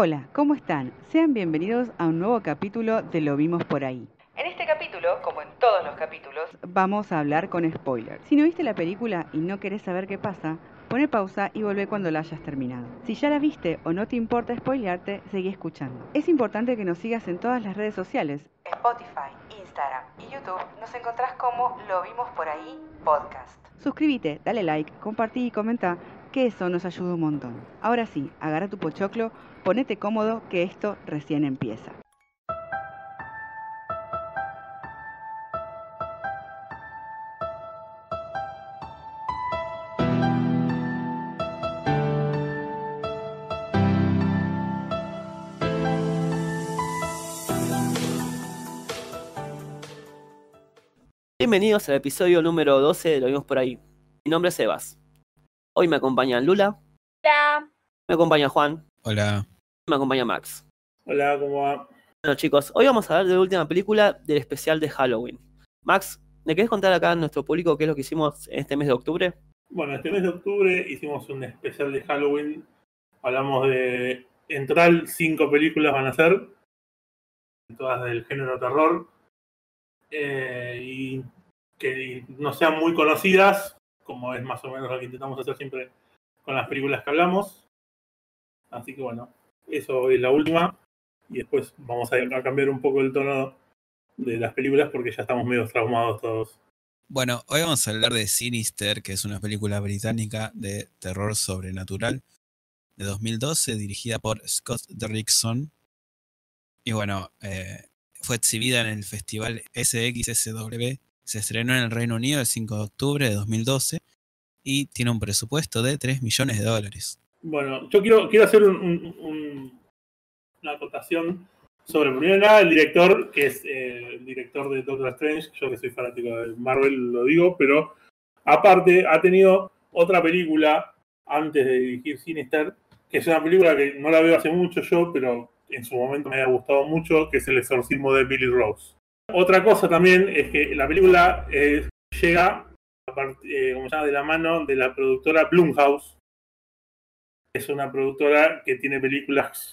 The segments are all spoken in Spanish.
Hola, ¿cómo están? Sean bienvenidos a un nuevo capítulo de Lo Vimos por ahí. En este capítulo, como en todos los capítulos, vamos a hablar con spoilers. Si no viste la película y no querés saber qué pasa, pone pausa y vuelve cuando la hayas terminado. Si ya la viste o no te importa spoilearte, seguí escuchando. Es importante que nos sigas en todas las redes sociales. Spotify, Instagram y YouTube nos encontrás como Lo Vimos por ahí podcast. Suscríbete, dale like, compartí y comenta que eso nos ayuda un montón. Ahora sí, agarra tu pochoclo, ponete cómodo que esto recién empieza. Bienvenidos al episodio número 12 de Lo vimos por ahí. Mi nombre es Evas. Hoy me acompaña Lula, Hola. me acompaña Juan, Hola. Me acompaña Max. Hola, ¿cómo va? Bueno chicos, hoy vamos a hablar de la última película del especial de Halloween. Max, ¿me querés contar acá a nuestro público qué es lo que hicimos en este mes de octubre? Bueno, este mes de octubre hicimos un especial de Halloween. Hablamos de. En total, cinco películas van a ser. Todas del género terror. Eh, y que no sean muy conocidas, como es más o menos lo que intentamos hacer siempre con las películas que hablamos. Así que bueno, eso es la última. Y después vamos a, a cambiar un poco el tono de las películas porque ya estamos medio traumados todos. Bueno, hoy vamos a hablar de Sinister, que es una película británica de terror sobrenatural de 2012, dirigida por Scott Derrickson. Y bueno, eh, fue exhibida en el festival SXSW. Se estrenó en el Reino Unido el 5 de octubre de 2012 y tiene un presupuesto de 3 millones de dólares. Bueno, yo quiero, quiero hacer un- un- un- una acotación sobre, nada, el director, que es eh, el director de Doctor Strange. Yo que soy fanático de Marvel lo digo, pero aparte ha tenido otra película antes de dirigir Sinister, que es una película que no la veo hace mucho yo, pero en su momento me ha gustado mucho, que es El exorcismo de Billy Rose. Otra cosa también es que la película eh, llega eh, como se llama, de la mano de la productora Blumhouse, es una productora que tiene películas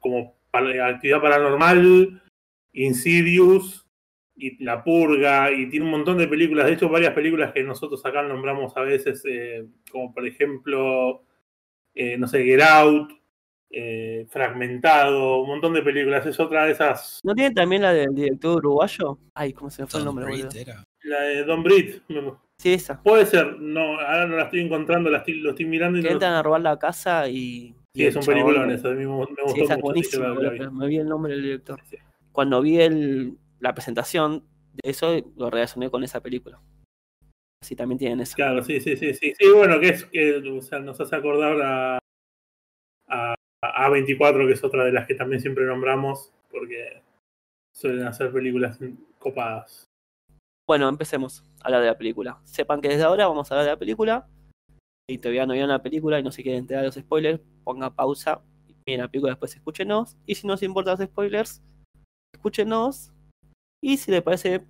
como Actividad Paranormal, Insidious y La Purga, y tiene un montón de películas, de hecho varias películas que nosotros acá nombramos a veces, eh, como por ejemplo, eh, no sé, Get Out, eh, Fragmentado, un montón de películas, es otra de esas, ¿No tiene también la del director uruguayo? Ay, ¿cómo se me fue el nombre, era. la de Don Britt, Sí, esa. puede ser, no, ahora no la estoy encontrando, la estoy, lo estoy mirando y Que no, entran a robar la casa y... sí, es un peliculón, eso me, me gustó Sí, esa es mucho, la- vi. me vi el nombre del director. Sí. Cuando vi el, la presentación de eso, lo relacioné con esa película. Así también tienen esa. Claro, sí, sí, sí, sí, sí, bueno, que es que o sea, nos hace acordar a, a, a 24 que es otra de las que también siempre nombramos, porque suelen hacer películas copadas. Bueno, empecemos a hablar de la película. Sepan que desde ahora vamos a hablar de la película. Si todavía no vieron la película y no se quieren enterar de los spoilers, ponga pausa, miren la película, después escúchenos. Y si no os importan los spoilers, escúchenos. Y si les parece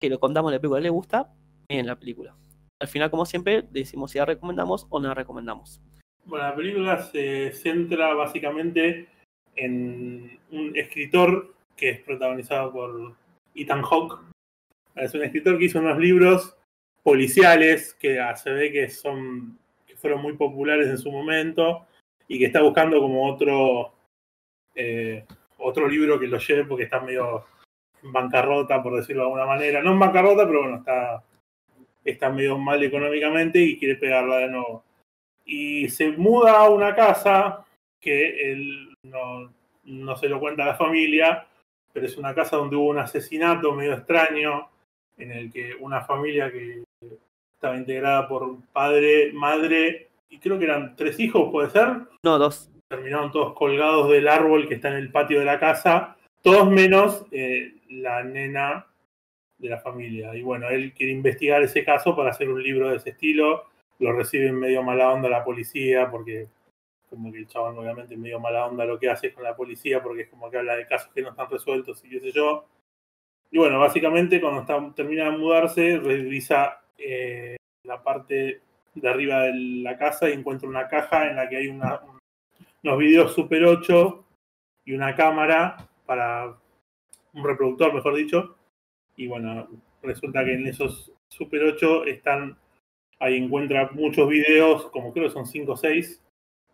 que lo contamos la película les gusta, miren la película. Al final, como siempre, decimos si la recomendamos o no la recomendamos. Bueno, la película se centra básicamente en un escritor que es protagonizado por Ethan Hawke. Es un escritor que hizo unos libros policiales que se ve que son que fueron muy populares en su momento y que está buscando como otro eh, otro libro que lo lleve porque está medio en bancarrota, por decirlo de alguna manera. No en bancarrota, pero bueno, está, está medio mal económicamente y quiere pegarla de nuevo y se muda a una casa que él no, no se lo cuenta a la familia, pero es una casa donde hubo un asesinato medio extraño, en el que una familia que estaba integrada por padre, madre, y creo que eran tres hijos, puede ser, No, dos. terminaron todos colgados del árbol que está en el patio de la casa, todos menos eh, la nena de la familia. Y bueno, él quiere investigar ese caso para hacer un libro de ese estilo. Lo recibe medio mala onda la policía, porque como que el chabón obviamente medio mala onda lo que hace con la policía, porque es como que habla de casos que no están resueltos y qué sé yo. Y bueno, básicamente cuando está, termina de mudarse, revisa eh, la parte de arriba de la casa y encuentra una caja en la que hay unos videos Super 8 y una cámara para un reproductor, mejor dicho. Y bueno, resulta que en esos Super 8 están, ahí encuentra muchos videos, como creo que son 5 o 6,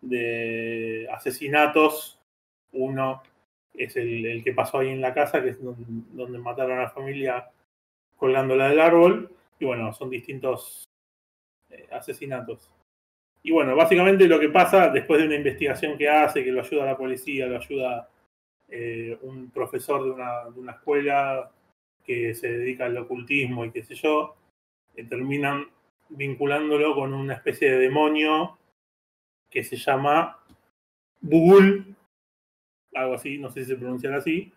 de asesinatos. Uno es el, que pasó ahí en la casa, que es donde, mataron a la familia colgándola del árbol. Y bueno, son distintos eh, asesinatos. Y bueno, básicamente lo que pasa después de una investigación que hace, que lo ayuda la policía, lo ayuda eh, un profesor de una, de una, escuela que se dedica al ocultismo y qué sé yo, eh, terminan vinculándolo con una especie de demonio que se llama Bugul, algo así, no sé si se pronuncia así.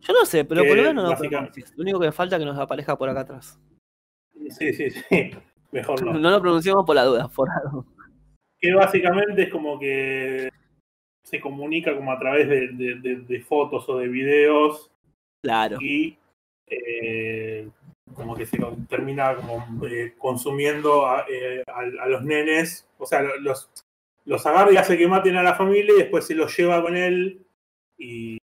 Yo no sé, pero por lo menos no Lo único que falta es que nos aparezca por acá atrás. Sí, sí, sí. Mejor no. No lo pronunciamos por la duda, por algo. Que básicamente es como que se comunica como a través de, fotos o de videos. Claro. Y eh, como que se termina como eh, consumiendo eh, a, los nenes. O sea, los, los agarra y hace que maten a la familia y después se los lleva con él y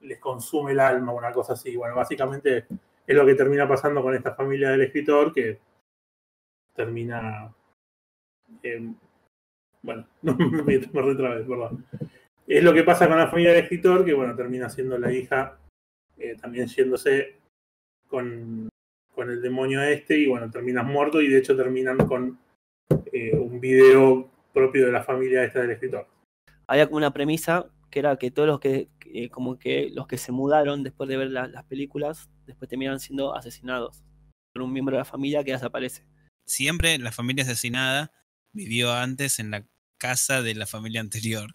les consume el alma, una cosa así. Bueno, básicamente es lo que termina pasando con esta familia del escritor que termina bueno, no me a otra vez, perdón. Es lo que pasa con la familia del escritor, que bueno, termina siendo la hija eh, también yéndose con, con, el demonio este y bueno, terminas muerto y de hecho terminan con eh, un video propio de la familia esta del escritor. Había como una premisa que era que todos los que, como que los que se mudaron después de ver las películas, después terminan siendo asesinados por un miembro de la familia que desaparece. Siempre la familia asesinada vivió antes en la casa de la familia anterior.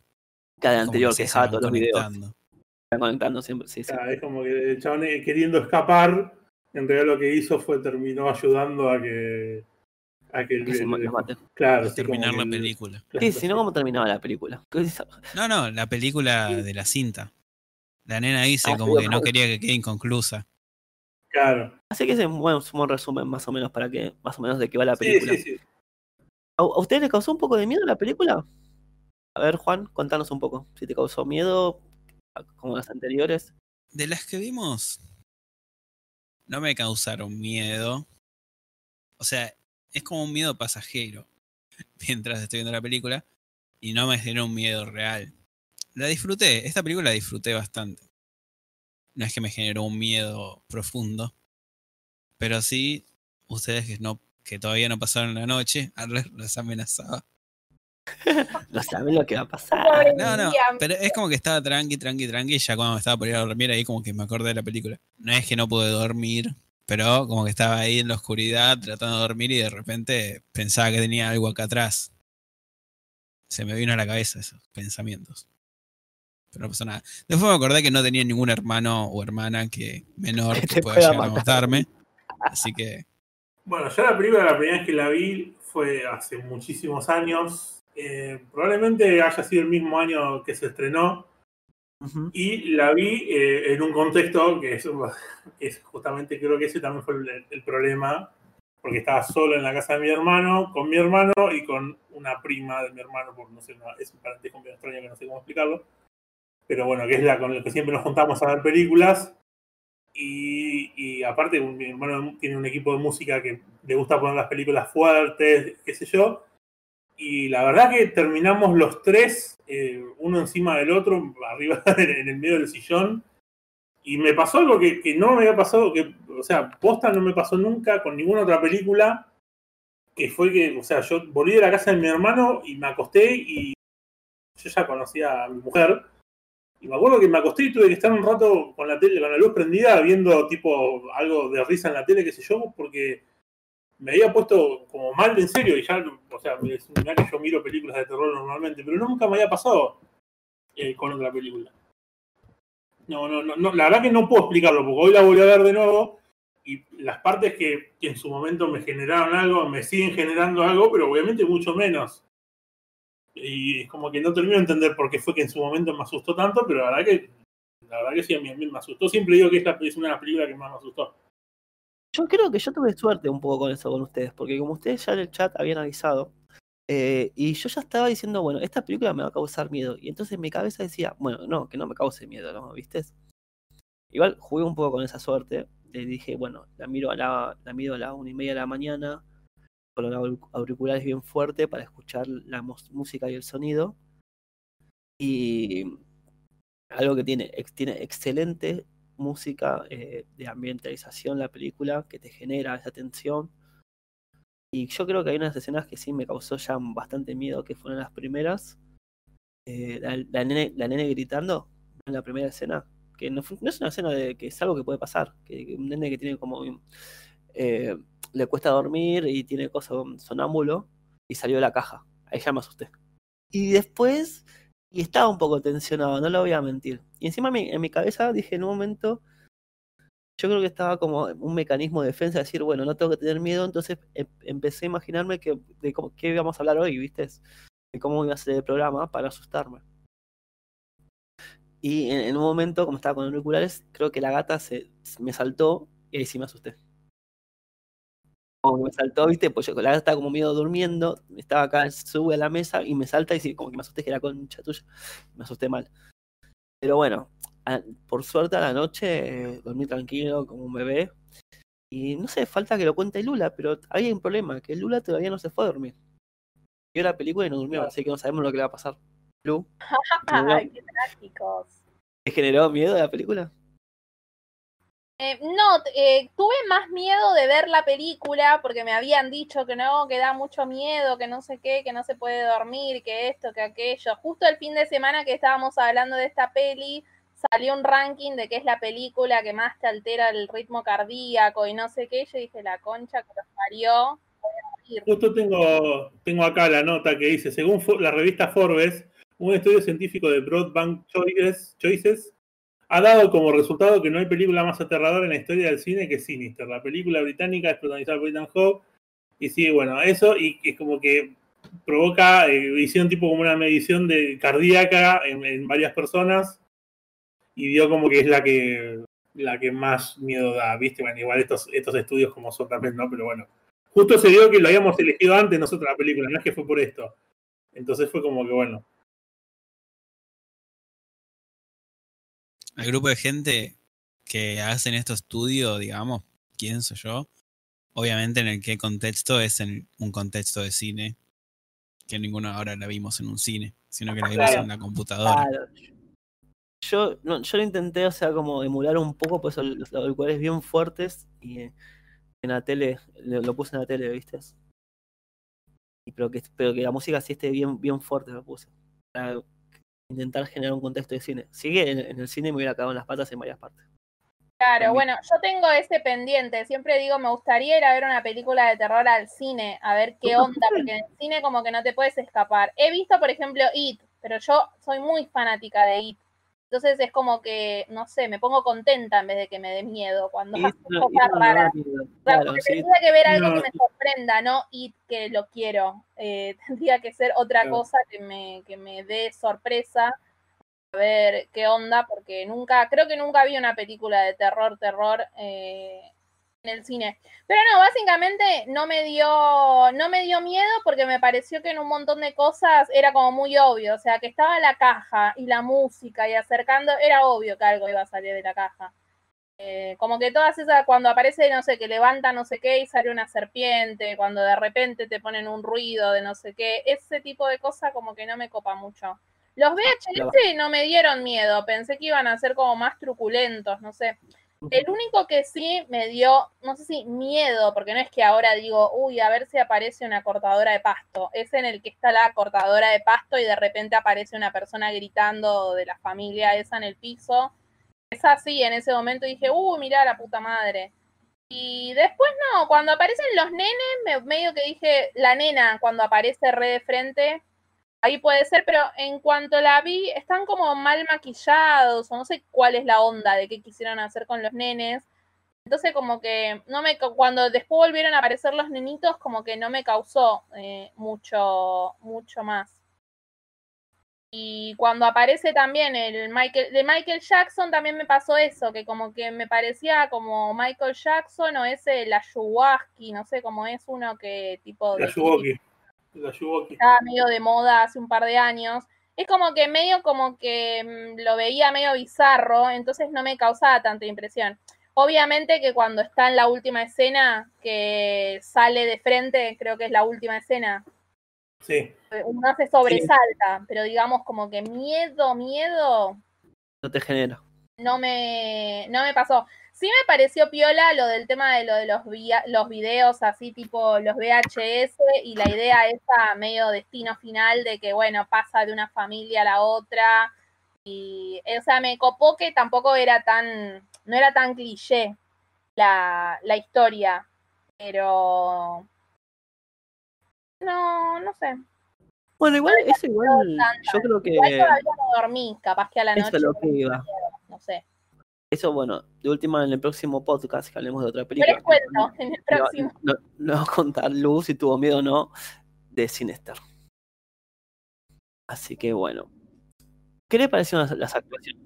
Cada anterior que dejaba todos los videos. Están conectando siempre, sí, sí. es como que el chabón eh, queriendo escapar, en realidad lo que hizo fue terminó ayudando a que a que, que se maten. Claro, terminar la película. Sí, si no, ¿cómo terminaba la película? No, no, la película de la cinta. La nena dice ah, como que no quería que quede inconclusa. Claro. Así que es un buen, resumen más o menos para que, más o menos de qué va la película. Sí, sí, sí. ¿A, ustedes les causó un poco de miedo la película? A ver, Juan, contanos un poco. Si te causó miedo, como las anteriores. De las que vimos, no me causaron miedo. O sea, es como un miedo pasajero mientras estoy viendo la película y no me generó un miedo real. La disfruté, esta película la disfruté bastante. No es que me generó un miedo profundo, pero sí, ustedes que no que todavía no pasaron la noche, los amenazaba. no saben lo que va a pasar. No, no, pero es como que estaba tranqui, tranqui, tranqui, y ya cuando estaba por ir a dormir ahí como que me acordé de la película. No es que no pude dormir, pero como que estaba ahí en la oscuridad tratando de dormir y de repente pensaba que tenía algo acá atrás. Se me vino a la cabeza esos pensamientos. Pero no pasó nada. Después me acordé que no tenía ningún hermano o hermana que menor que pueda llegar a matarme. Así que bueno, yo la película, la primera vez que la vi fue hace muchísimos años. Eh, probablemente haya sido el mismo año que se estrenó. Y la vi eh, en un contexto que es, justamente, creo que ese también fue el, problema, porque estaba solo en la casa de mi hermano, con mi hermano y con una prima de mi hermano, porque no sé, es un parentesco bien extraño que no sé cómo explicarlo. Pero bueno, que es la con la que siempre nos juntamos a ver películas. Y, aparte, mi hermano tiene un equipo de música que le gusta poner las películas fuertes, qué sé yo. Y la verdad que terminamos los tres, eh, uno encima del otro, arriba en el medio del sillón. Y me pasó algo que, no me había pasado, que, o sea, posta no me pasó nunca con ninguna otra película, que fue que, o sea, yo volví de la casa de mi hermano y me acosté y yo ya conocía a mi mujer y me acuerdo que me acosté y tuve que estar un rato con la tele, con la luz prendida, viendo tipo algo de risa en la tele, qué sé yo, porque me había puesto como mal en serio, y ya, o sea, es que yo miro películas de terror normalmente, pero nunca me había pasado eh, con otra película. No, no, no, la verdad que no puedo explicarlo, porque hoy la volví a ver de nuevo, y las partes que, que en su momento me generaron algo, me siguen generando algo, pero obviamente mucho menos y es como que no termino de entender por qué fue que en su momento me asustó tanto, pero la verdad que, la verdad que sí, a mí, me asustó. Siempre digo que esta es una de las películas que más me asustó. Yo creo que yo tuve suerte un poco con eso con ustedes, porque como ustedes ya en el chat habían avisado, Eh, y yo ya estaba diciendo, bueno, esta película me va a causar miedo. Y entonces mi cabeza decía, bueno, no, que no me cause miedo, ¿no? ¿Viste? Igual jugué un poco con esa suerte. Le dije, bueno, la miro a la, la miro a la una y media de la mañana, con los auriculares bien fuerte para escuchar la música y el sonido. Y algo que tiene, tiene excelente música eh, de ambientalización la película que te genera esa tensión. Y yo creo que hay unas escenas que sí me causó ya bastante miedo, que fueron las primeras. Eh, la, nene, la, nene, gritando en la primera escena, que no, no, es una escena de que es algo que puede pasar, que, un nene que tiene como eh, le cuesta dormir y tiene cosas sonámbulo y salió de la caja. Ahí ya me asusté. Y después y estaba un poco tensionado, no lo voy a mentir. Y encima en mi cabeza dije en un momento, yo creo que estaba como un mecanismo de defensa, decir, bueno, no tengo que tener miedo, entonces em, empecé a imaginarme que, de qué íbamos a hablar hoy, ¿viste? De cómo iba a ser el programa para asustarme. Y en, un momento, como estaba con auriculares, creo que la gata se, me saltó y ahí sí me asusté como que me saltó, ¿viste? Pues yo la gata estaba como medio durmiendo, estaba acá, sube a la mesa y me salta y sí, como que me asusté que era concha tuya, me asusté mal. Pero bueno, por suerte a la noche dormí tranquilo como un bebé. Y no sé, falta que lo cuente Lula, pero había un problema, que Lula todavía no se fue a dormir. Vio la película y no durmió, así que no sabemos lo que le va a pasar. Lu. Ay, qué trágicos. ¿Te generó miedo la película? Eh, no, eh, tuve más miedo de ver la película porque me habían dicho que no, que da mucho miedo, que no sé qué, que no se puede dormir, que esto, que aquello. Justo el fin de semana que estábamos hablando de esta peli, salió un ranking de que es la película que más te altera el ritmo cardíaco y no sé qué. Yo dije, la concha que los parió. Justo tengo, tengo acá la nota que dice, según la revista Forbes, un estudio científico de Broadband Choices, Choices ha dado como resultado que no hay película más aterradora en la historia del cine que Sinister. La película británica es protagonizada por Ethan Hawke. Y sí, bueno, eso y es como que provoca, eh, hicieron tipo como una medición de cardíaca en, varias personas y dio como que es la que la que más miedo da, ¿viste? Bueno, igual estos, estos estudios como son también, ¿no? Pero bueno, justo se dio que lo habíamos elegido antes nosotros la película, no es que fue por esto. Entonces fue como que, bueno, el grupo de gente que hacen estos estudios, digamos, quién soy yo, obviamente en el qué contexto es en un contexto de cine, que ninguno ahora la vimos en un cine, sino que la vimos en la computadora. Yo, no, yo lo intenté, o sea, como emular un poco, pues los auriculares bien fuertes y en la tele, lo, puse en la tele, ¿viste? Y pero que, pero que la música sí esté bien, bien fuerte, lo puse intentar generar un contexto de cine. Sigue en, el cine me hubiera cagado en las patas en varias partes. Claro, bueno, yo tengo ese pendiente. Siempre digo, me gustaría ir a ver una película de terror al cine, a ver qué onda, porque en el cine como que no te puedes escapar. He visto, por ejemplo, It, pero yo soy muy fanática de It. Entonces es como que, no sé, me pongo contenta en vez de que me dé miedo cuando hace cosas raras. Claro, tendría que ver algo que me sorprenda, ¿no? Y que lo quiero. Eh, tendría que ser otra cosa que me, que me dé sorpresa. A ver qué onda, porque nunca, creo que nunca vi una película de terror, terror. Eh, en el cine. Pero no, básicamente no me dio, no me dio miedo porque me pareció que en un montón de cosas era como muy obvio. O sea, que estaba la caja y la música y acercando, era obvio que algo iba a salir de la caja. Eh, como que todas esas, cuando aparece, no sé, que levanta no sé qué y sale una serpiente, cuando de repente te ponen un ruido de no sé qué, ese tipo de cosas como que no me copa mucho. Los VHS no me dieron miedo, pensé que iban a ser como más truculentos, no sé. El único que sí me dio, no sé si miedo, porque no es que ahora digo, uy, a ver si aparece una cortadora de pasto. Es en el que está la cortadora de pasto y de repente aparece una persona gritando de la familia esa en el piso. Es así, en ese momento dije, uy, mira la puta madre. Y después no, cuando aparecen los nenes, medio que dije, la nena, cuando aparece re de frente, Ahí puede ser, pero en cuanto la vi, están como mal maquillados, o no sé cuál es la onda de qué quisieron hacer con los nenes. Entonces, como que no me cuando después volvieron a aparecer los nenitos, como que no me causó eh, mucho, mucho más. Y cuando aparece también el Michael, de Michael Jackson, también me pasó eso, que como que me parecía como Michael Jackson o ese la Ayuwaski, no sé cómo es uno que tipo de. La Yuwoki. estaba medio de moda hace un par de años. Es como que medio como que mm, lo veía medio bizarro, entonces no me causaba tanta impresión. Obviamente que cuando está en la última escena, que sale de frente, creo que es la última escena, Sí. uno se sobresalta, pero digamos como que miedo, miedo, No te genera. no me, no me pasó. Sí me pareció piola lo del tema de lo de los, videos así tipo los VHS y la idea esa medio destino final de que bueno, pasa de una familia a la otra y o sea, me copó que tampoco era tan no era tan cliché la, la historia, pero no, no sé. Bueno, igual, eso igual, yo creo que Igual todavía no dormí, capaz que a la noche lo que iba. no sé. Eso, bueno, de última en el próximo podcast que hablemos de otra Yo película. les cuento en el No, próximo. no, no a contar Luz si tuvo miedo o no de Sinister. Así que bueno. ¿Qué le parecieron las, las actuaciones?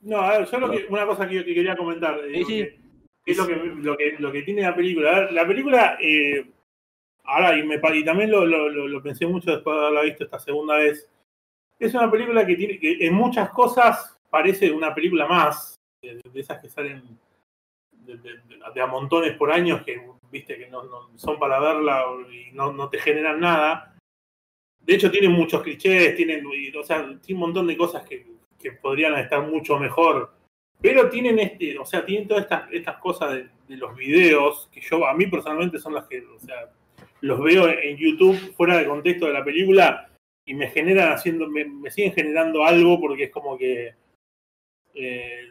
No, a ver, yo lo que, una cosa que, que quería comentar, eh, Sí, sí. que- que es lo que, lo, que, lo que tiene la película. A ver, la película, eh, ahora, y, me, pa- y también lo, lo, lo- lo pensé mucho después de haberla visto esta segunda vez, es una película que, tiene, que en muchas cosas parece una película más, de, de esas que salen de, de- de- de a montones por años, que viste que no, son para verla y no, te generan nada. De hecho, tienen muchos clichés, tienen, o sea, tiene un montón de cosas que, que podrían estar mucho mejor. Pero tienen este, o sea, tienen todas estas, estas cosas de, de los videos, que yo, a mí personalmente son las que, o sea, los veo en YouTube fuera del contexto de la película y me generan haciendo, me siguen generando algo porque es como que eh,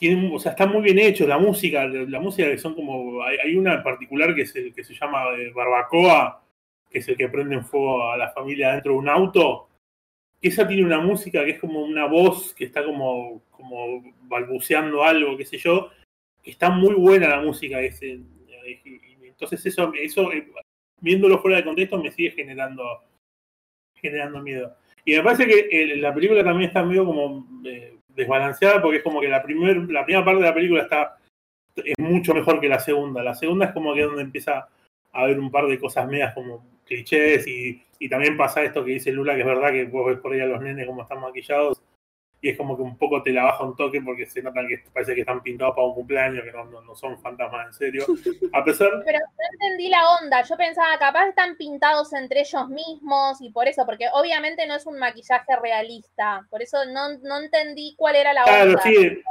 tienen, o sea, está muy bien hecho la música, la música que son como, hay, una en particular que se, que se llama eh, Barbacoa, que es el que prende en fuego a la familia dentro de un auto, que esa tiene una música que es como una voz que está como, como balbuceando algo, qué sé yo, que está muy buena la música ese. eh, Entonces eso, eso eh, viéndolo fuera de contexto me sigue generando, generando miedo. Y me parece que la película también está medio como desbalanceada porque es como que la, primer, la primera parte de la película está es mucho mejor que la segunda. La segunda es como que donde empieza a haber un par de cosas medias como clichés y, y también pasa esto que dice Lula, que es verdad que vos ves por ahí a los nenes como están maquillados y es como que un poco te la baja un toque porque se notan que parece que están pintados para un cumpleaños, que no, no, no son fantasmas en serio. A pesar, Pero no entendí la onda. Yo pensaba, capaz están pintados entre ellos mismos y por eso, porque obviamente no es un maquillaje realista. Por eso no, no entendí cuál era la Claro, onda. sí.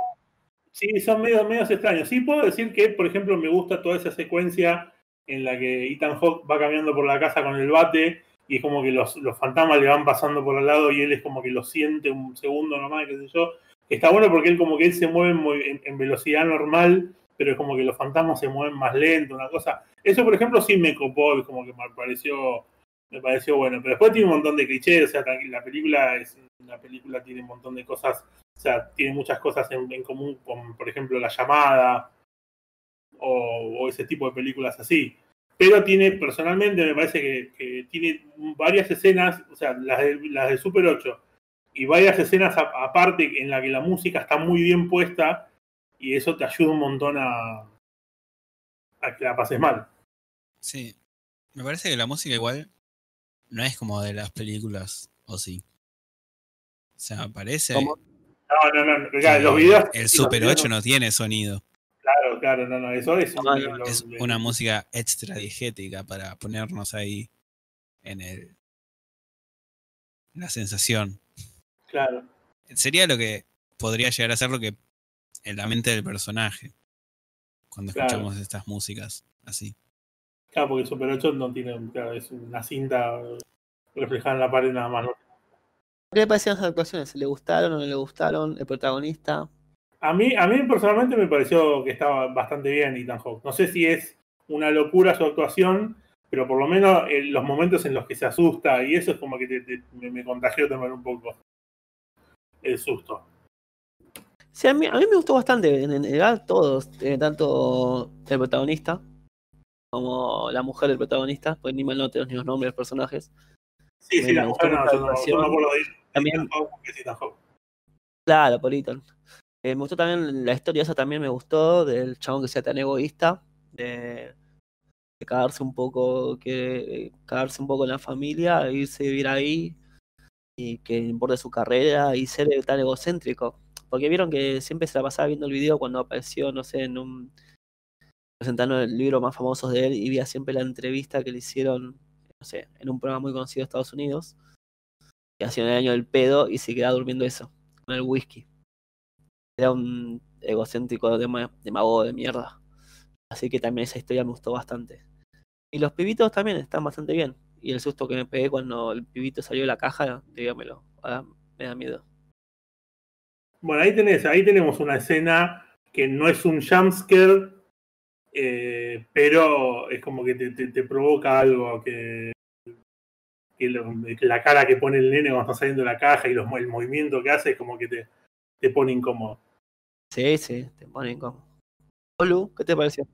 Sí, son medios, medios extraños. Sí, puedo decir que, por ejemplo, me gusta toda esa secuencia en la que Ethan Hawke va caminando por la casa con el bate y es como que los, los fantasmas le van pasando por al lado y él es como que lo siente un segundo nomás, qué sé yo. Está bueno porque él como que él se mueve en, velocidad normal, pero es como que los fantasmas se mueven más lento, una cosa. Eso, por ejemplo, sí me copó, es como que me pareció, me pareció bueno. Pero después tiene un montón de clichés, o sea, la película es, la película tiene un montón de cosas o sea, tiene muchas cosas en, común con, por ejemplo, La Llamada o ese tipo de películas así. Pero tiene, personalmente, me parece que, que tiene varias escenas, o sea, las de, las de Super 8 y varias escenas aparte en la que la música está muy bien puesta y eso te ayuda un montón a, a que la pases mal. Sí. Me parece que la música igual no es como de las películas, o sí. O sea, parece. ¿Cómo? No, no, no, claro, los videos. el Super videos 8 no tiene sonido. Claro, claro, no, no, eso es, No, no, lo- Es lo- una música extra digética para ponernos ahí en el. La sensación. Claro. Sería lo que podría llegar a ser lo que en la mente del personaje. Cuando Claro. escuchamos estas músicas así. Claro, porque Super 8 no tiene, claro, es una cinta reflejada en la pared nada más. ¿no? ¿Qué le parecieron las actuaciones? ¿Le gustaron o no le gustaron? ¿El protagonista? A mí, a mí personalmente me pareció que estaba bastante bien Ethan Hawke. No sé si es una locura su actuación, pero por lo menos en los momentos en los que se asusta y eso es como que te- te- me, me contagió también un poco el susto. Sí, a mí, a mí me gustó bastante. En general, todos. eh, tanto el protagonista como la mujer del protagonista. Pues ni mal no tengo ni los nombres de los personajes. Sí, Me- sí, la mujer no, no, no de También- Ethan Hawke porque es Ethan Hawke. Claro, por Ethan. Eh, me gustó también la historia esa también me gustó del chabón que sea tan egoísta. De, cagarse un poco, que cagarse un poco en la familia, irse a vivir ahí y que importe su carrera y ser tan egocéntrico. Porque vieron que siempre se la pasaba viendo el video cuando apareció, no sé, en un presentando el libro más famoso de él y veía siempre la entrevista que le hicieron, no sé, en un programa muy conocido de Estados Unidos, que hacía el año del pedo y se quedaba durmiendo eso, con el whisky. Era un egocéntrico demagogo de mierda. Así que también esa historia me gustó bastante. Y los pibitos también están bastante bien. Y el susto que me pegué cuando el pibito salió de la caja, dígamelo, ahora me da miedo. Bueno, ahí tenés, ahí tenemos una escena que no es un jumpscare, eh, pero es como que te, provoca algo que, la cara que pone el nene cuando está saliendo de la caja y el movimiento que hace es como que te, te pone incómodo. Sí, sí, te pone incómodo. Olu, ¿qué te pareció?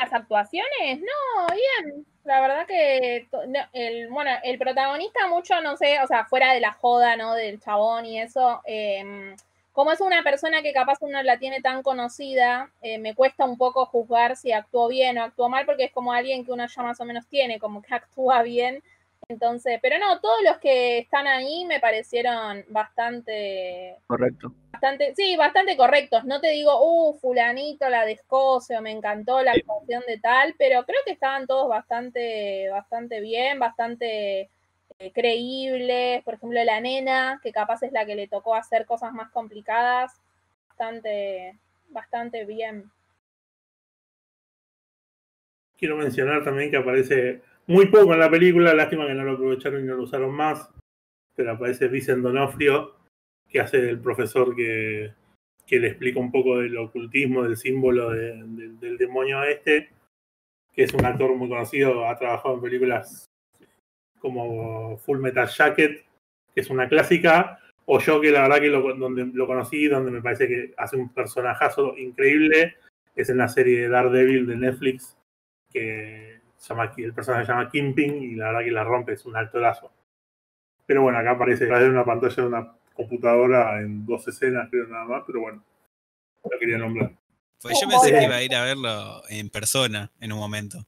Las actuaciones, no, bien. La verdad que el, bueno, el protagonista mucho, no sé, o sea, fuera de la joda, ¿no? Del chabón y eso, eh, como es una persona que capaz uno la tiene tan conocida, eh, me cuesta un poco juzgar si actuó bien o actuó mal, porque es como alguien que uno ya más o menos tiene, como que actúa bien. Entonces, pero no, todos los que están ahí me parecieron bastante. Correcto. Bastante, sí, bastante correctos. No te digo, uh, fulanito, la de Escocia, me encantó la actuación de tal, pero creo que estaban todos bastante, bastante bien, bastante eh, creíbles, por ejemplo la nena, que capaz es la que le tocó hacer cosas más complicadas, bastante, bastante bien. Quiero mencionar también que aparece muy poco en la película, lástima que no lo aprovecharon y no lo usaron más, pero aparece Vicent Donofrio, que hace del profesor que, que le explica un poco del ocultismo, del símbolo del demonio este, que es un actor muy conocido, ha trabajado en películas como Full Metal Jacket, que es una clásica, o yo que la verdad que lo, donde lo conocí, donde me parece que hace un personajazo increíble, es en la serie de Daredevil de Netflix, que se llama, el personaje se llama Kimping y la verdad que la rompe, es un actorazo. Pero bueno, acá aparece en una pantalla de una computadora en dos escenas, creo nada más, pero bueno, lo quería nombrar. Pues yo pensé que iba a ir a verlo en persona en un momento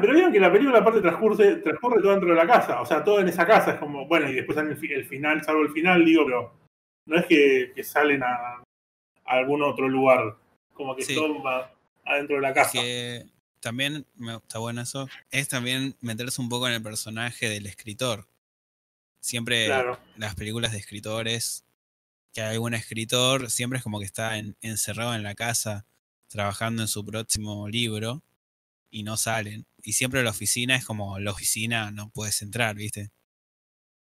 pero vieron que la película aparte transcurre, transcurre todo dentro de la casa, o sea, todo en esa casa es como, bueno, y después el, el final, salvo el final, digo, pero no es que, salen a, algún otro lugar, como que todo va adentro de la casa. Que también me está bueno eso, es también meterse un poco en el personaje del escritor. Siempre las películas de escritores, que hay algún escritor, siempre es como que está encerrado en la casa trabajando en su próximo libro y no salen. Y siempre la oficina es como la oficina no puedes entrar, ¿viste?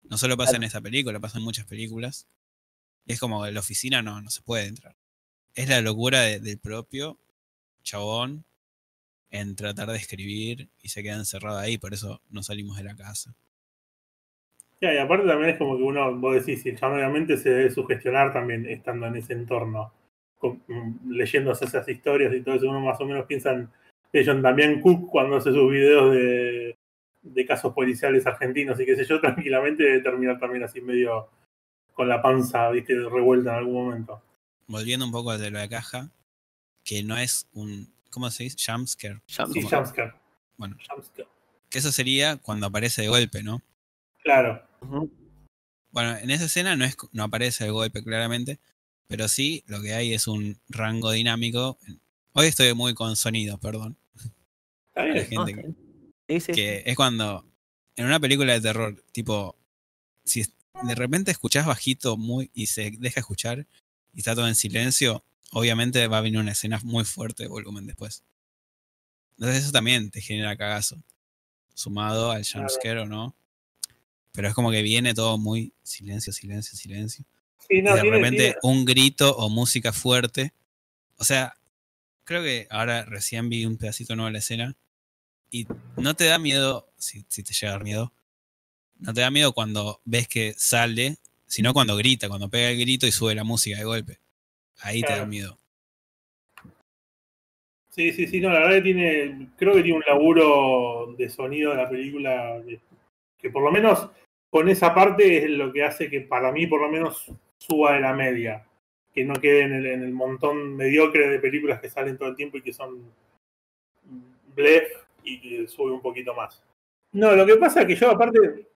No solo pasa en esta película, pasa en muchas películas. Y es como la oficina no, no se puede entrar. Es la locura del propio chabón en tratar de escribir y se queda encerrado ahí, por eso no salimos de la casa. y aparte también es como que uno, vos decís, el chabón obviamente se debe sugestionar también estando en ese entorno, mm, leyéndose esas historias y todo eso, uno más o menos piensa en John también Cook cuando hace sus videos de, casos policiales argentinos y qué sé yo, tranquilamente debe terminar también así medio con la panza, viste, revuelta en algún momento. Volviendo un poco de la caja, que no es un, ¿cómo se dice? Jumpscare. Sí, jumpscare. Bueno, que eso sería cuando aparece de golpe, ¿no? Claro. Bueno, en esa escena no, es, no aparece de golpe claramente, pero sí lo que hay es un rango dinámico. Hoy estoy muy con sonido, perdón que, es cuando en una película de terror, tipo, si de repente escuchás bajito muy y se deja escuchar y está todo en silencio, obviamente va a venir una escena muy fuerte de volumen después. Entonces eso también te genera cagazo. Sumado al jumpscare o no. Pero es como que viene todo muy silencio, silencio, silencio. y de repente un grito o música fuerte. O sea, creo que ahora recién vi un pedacito nuevo de la escena y no te da miedo, si, te llega a dar miedo, no te da miedo cuando ves que sale, sino cuando grita, cuando pega el grito y sube la música de golpe. Ahí te da miedo. Sí, sí, sí, no, la verdad que tiene, creo que tiene un laburo de sonido de la película que, por lo menos con esa parte es lo que hace que para mí por lo menos suba de la media, que no quede en el, en el montón mediocre de películas que salen todo el tiempo y que son blef y que sube un poquito más. No, lo que pasa es que yo, aparte,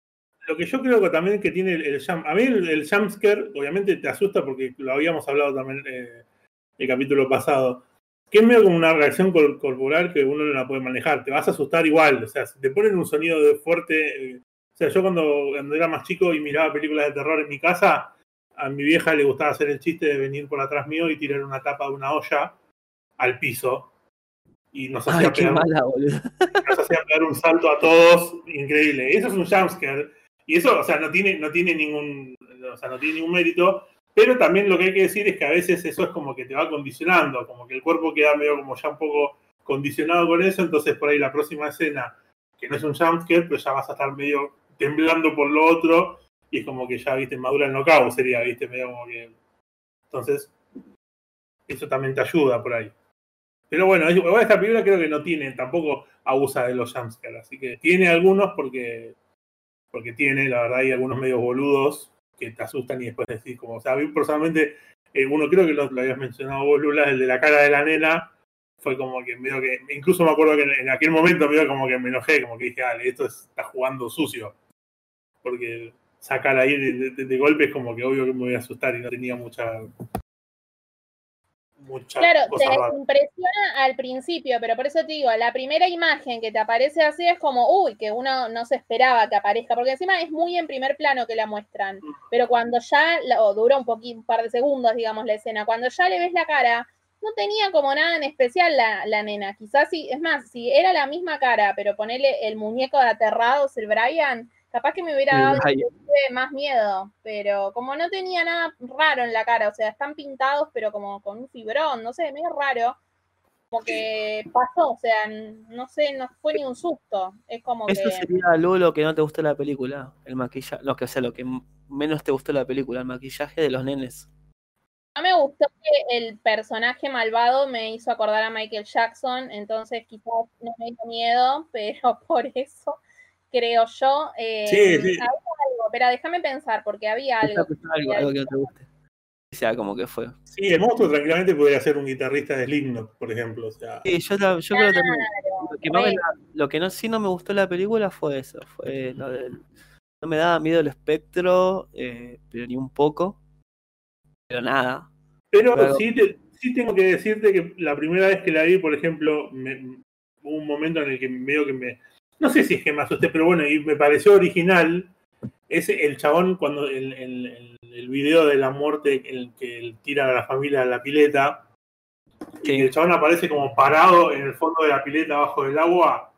lo que yo creo que también que tiene el, el a mí el, el jumpscare, obviamente te asusta porque lo habíamos hablado también eh, el capítulo pasado, que es medio como una reacción cor- corporal que uno no la puede manejar, te vas a asustar igual, o sea, si te ponen un sonido de fuerte, eh, o sea, yo cuando, cuando era más chico y miraba películas de terror en mi casa, a mi vieja le gustaba hacer el chiste de venir por atrás mío y tirar una tapa de una olla al piso. Y nos hacía, pegar, mala, boludo. nos hacía pegar un salto a todos, increíble. Eso es un jumpscare. Y eso, o sea, no tiene, no tiene ningún, o sea, no tiene ningún mérito. Pero también lo que hay que decir es que a veces eso es como que te va condicionando, como que el cuerpo queda medio como ya un poco condicionado con eso, entonces por ahí la próxima escena, que no es un jumpscare, pero ya vas a estar medio temblando por lo otro, y es como que ya, viste, madura el knockout sería, viste, medio como que... Entonces, eso también te ayuda por ahí. Pero bueno, esta película creo que no tiene, tampoco abusa de los jumpscares, así que tiene algunos porque, porque tiene, la verdad, hay algunos medios boludos que te asustan y después decís como, o sea, a mí personalmente, eh, uno creo que lo, lo habías mencionado vos, Lula, el de la cara de la nena, fue como que medio que, incluso me acuerdo que en, en aquel momento medio como que me enojé, como que dije, dale, esto es- está jugando sucio, porque sacar ahí de, de, de golpe es como que obvio que me voy a asustar y no tenía mucha... Mucha Claro, te rara. impresiona al principio, pero por eso te digo, la primera imagen que te aparece así es como, uy, que uno no se esperaba que aparezca, porque encima es muy en primer plano que la muestran, pero cuando ya, o dura un poquito, un par de segundos, digamos, la escena, cuando ya le ves la cara, no tenía como nada en especial la, la nena, quizás sí, es más, si era la misma cara, pero ponerle el muñeco de aterrados, el Brian, capaz que me hubiera dado más miedo, pero como no tenía nada raro en la cara, o sea, están pintados, pero como con un fibrón, no sé, medio raro, como que pasó, o sea, no sé, no fue ni un susto, es como Eso que... sería Lu, lo que no te gustó la película, el maquillaje, lo que o sea, lo que menos te gustó la película, el maquillaje de los nenes. No me gustó que el personaje malvado me hizo acordar a Michael Jackson, entonces quizás no me dio miedo, pero por eso creo yo. eh, Sí, sí. había algo, pero déjame pensar, porque había algo. Algo, algo que no te guste. O sea, como que fue. Sí, el monstruo tranquilamente podría ser un guitarrista de Slipknot, por ejemplo. O sea, Sí, yo, la- yo creo que también. Lo que, más me re. da- lo que no, sí no me gustó la película fue eso. Fue lo del- no me daba miedo el espectro, eh, pero ni un poco. Pero nada. pero Claro. sí, te- sí tengo que decirte que la primera vez que la vi, por ejemplo, me- hubo un momento en el que medio que me. No sé si es que me asusté, pero bueno, y me pareció original. Es el chabón cuando el, el, video de la muerte el que él tira a la familia a la pileta. Sí. Y el chabón aparece como parado en el fondo de la pileta bajo el agua.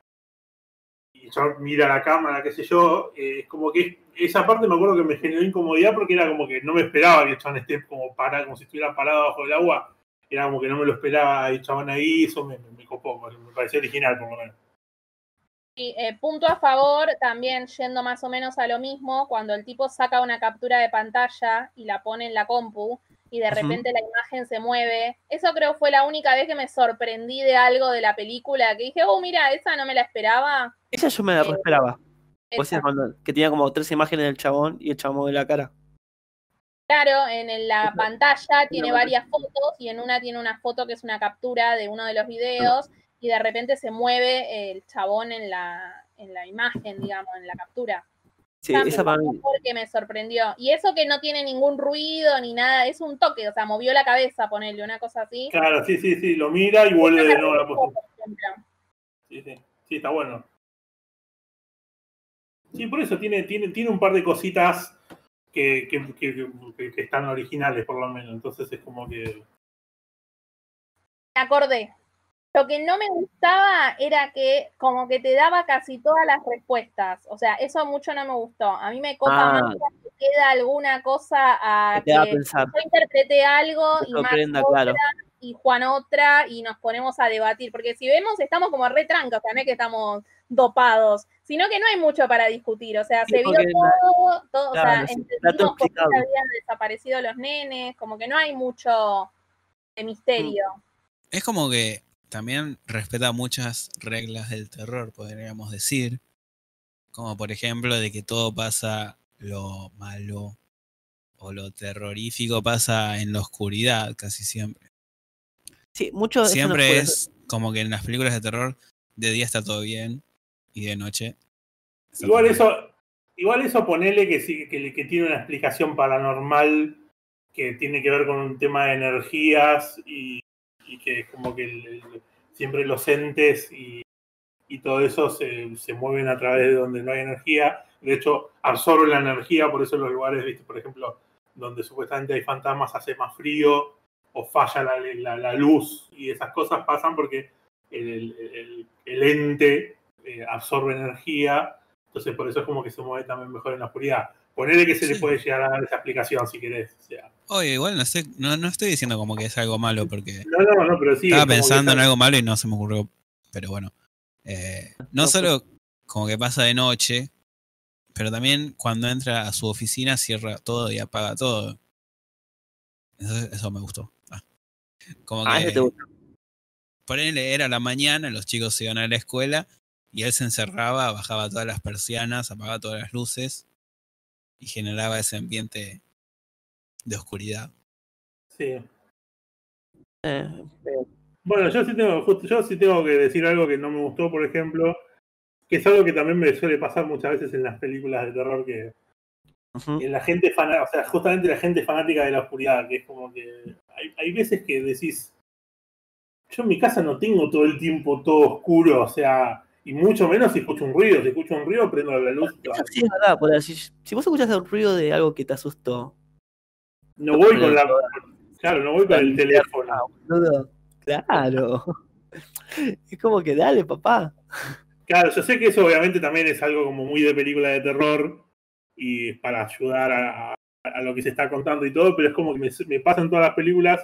Y el chabón mira la cámara, qué sé yo. eh, es como que esa parte me acuerdo que me generó incomodidad porque era como que no me esperaba que el chabón esté como parado, como si estuviera parado bajo el agua. Era como que no me lo esperaba el chabón ahí, eso me, me, me copó, me pareció original por lo menos. Eh, punto a favor, también yendo más o menos a lo mismo, cuando el tipo saca una captura de pantalla y la pone en la compu y de repente la imagen se mueve. Eso creo fue la única vez que me sorprendí de algo de la película, que dije, oh, mira, esa no me la esperaba. Esa yo me la Eh, esperaba. O Esa. sea, cuando, que tenía como tres imágenes del chabón y el chabón de la cara. Claro, en la pantalla tiene varias fotos y en una tiene una foto que es una captura de uno de los videos y de repente se mueve el chabón en la, en la imagen, digamos, en la captura. Sí, También esa porque me sorprendió. Y eso que no tiene ningún ruido ni nada, es un toque, o sea, movió la cabeza, ponerle una cosa así. Claro, sí, sí, sí, lo mira y vuelve de nuevo a la posición. Sí, sí, sí, está bueno. Sí, por eso tiene, tiene, tiene un par de cositas que, que, que- que- que están originales, por lo menos. Entonces es como que. Me acordé. Lo que no me gustaba era que como que te daba casi todas las respuestas. O sea, eso mucho no me gustó. A mí me copa Ah. más que queda alguna cosa a Que yo interpreté algo y Max sorprenda, otra claro. y Juan otra y nos ponemos a debatir. Porque si vemos, estamos como re trancos, o sea, no es que estamos dopados, sino que no hay mucho para discutir. O sea, Sí, se vio todo, todo claro, o sea, entendimos por qué habían desaparecido los nenes, como que no hay mucho de misterio. Es como que también respeta muchas reglas del terror, podríamos decir. Como por ejemplo de que todo pasa lo malo o lo terrorífico pasa en la oscuridad casi siempre. Sí, mucho eso no Siempre puede es como que en las películas de terror de día está todo bien y de noche. Igual eso, igual eso ponele que, sí, que, que tiene una explicación paranormal que tiene que ver con un tema de energías y, y que es como que siempre los entes y, y todo eso se, se mueven a través de donde no hay energía. De hecho, absorben la energía, por eso en los lugares, ¿viste? por ejemplo, donde supuestamente hay fantasmas hace más frío o falla la, la- la luz y esas cosas pasan porque el- el ente eh, absorbe energía entonces, por eso es como que se mueve también mejor en la oscuridad. Ponele que se le puede llegar a dar esa explicación si querés. O sea, Oye, igual no, sé, no, no estoy diciendo como que es algo malo porque no, no, no, pero sí. es estaba pensando en algo malo y no se me ocurrió. Pero bueno. Eh, no solo como que pasa de noche, pero también cuando entra a su oficina cierra todo y apaga todo. Eso, eso me gustó. Ah. Como Ah, que eso te gusta. ponele, era la mañana, los chicos se iban a la escuela y él se encerraba, bajaba todas las persianas, apagaba todas las luces y generaba ese ambiente de oscuridad. Sí. Eh, Bueno, yo sí, tengo, justo- yo sí tengo que decir algo que no me gustó, por ejemplo, que es algo que también me suele pasar muchas veces en las películas de terror, que la gente fanática, o sea, justamente la gente fanática de la oscuridad, que es como que hay, hay veces que decís, yo en mi casa no tengo todo el tiempo todo oscuro, o sea, y mucho menos si escucho un ruido, si escucho un ruido prendo la luz. Eso sí es verdad, si, si vos escuchas el ruido de algo que te asustó, No voy con la, claro, no voy con el teléfono. Ah, claro. Es como que dale, papá. Claro, yo sé que eso obviamente también es algo como muy de película de terror y para ayudar a, a- lo que se está contando y todo, pero es como que me, me pasa en todas las películas.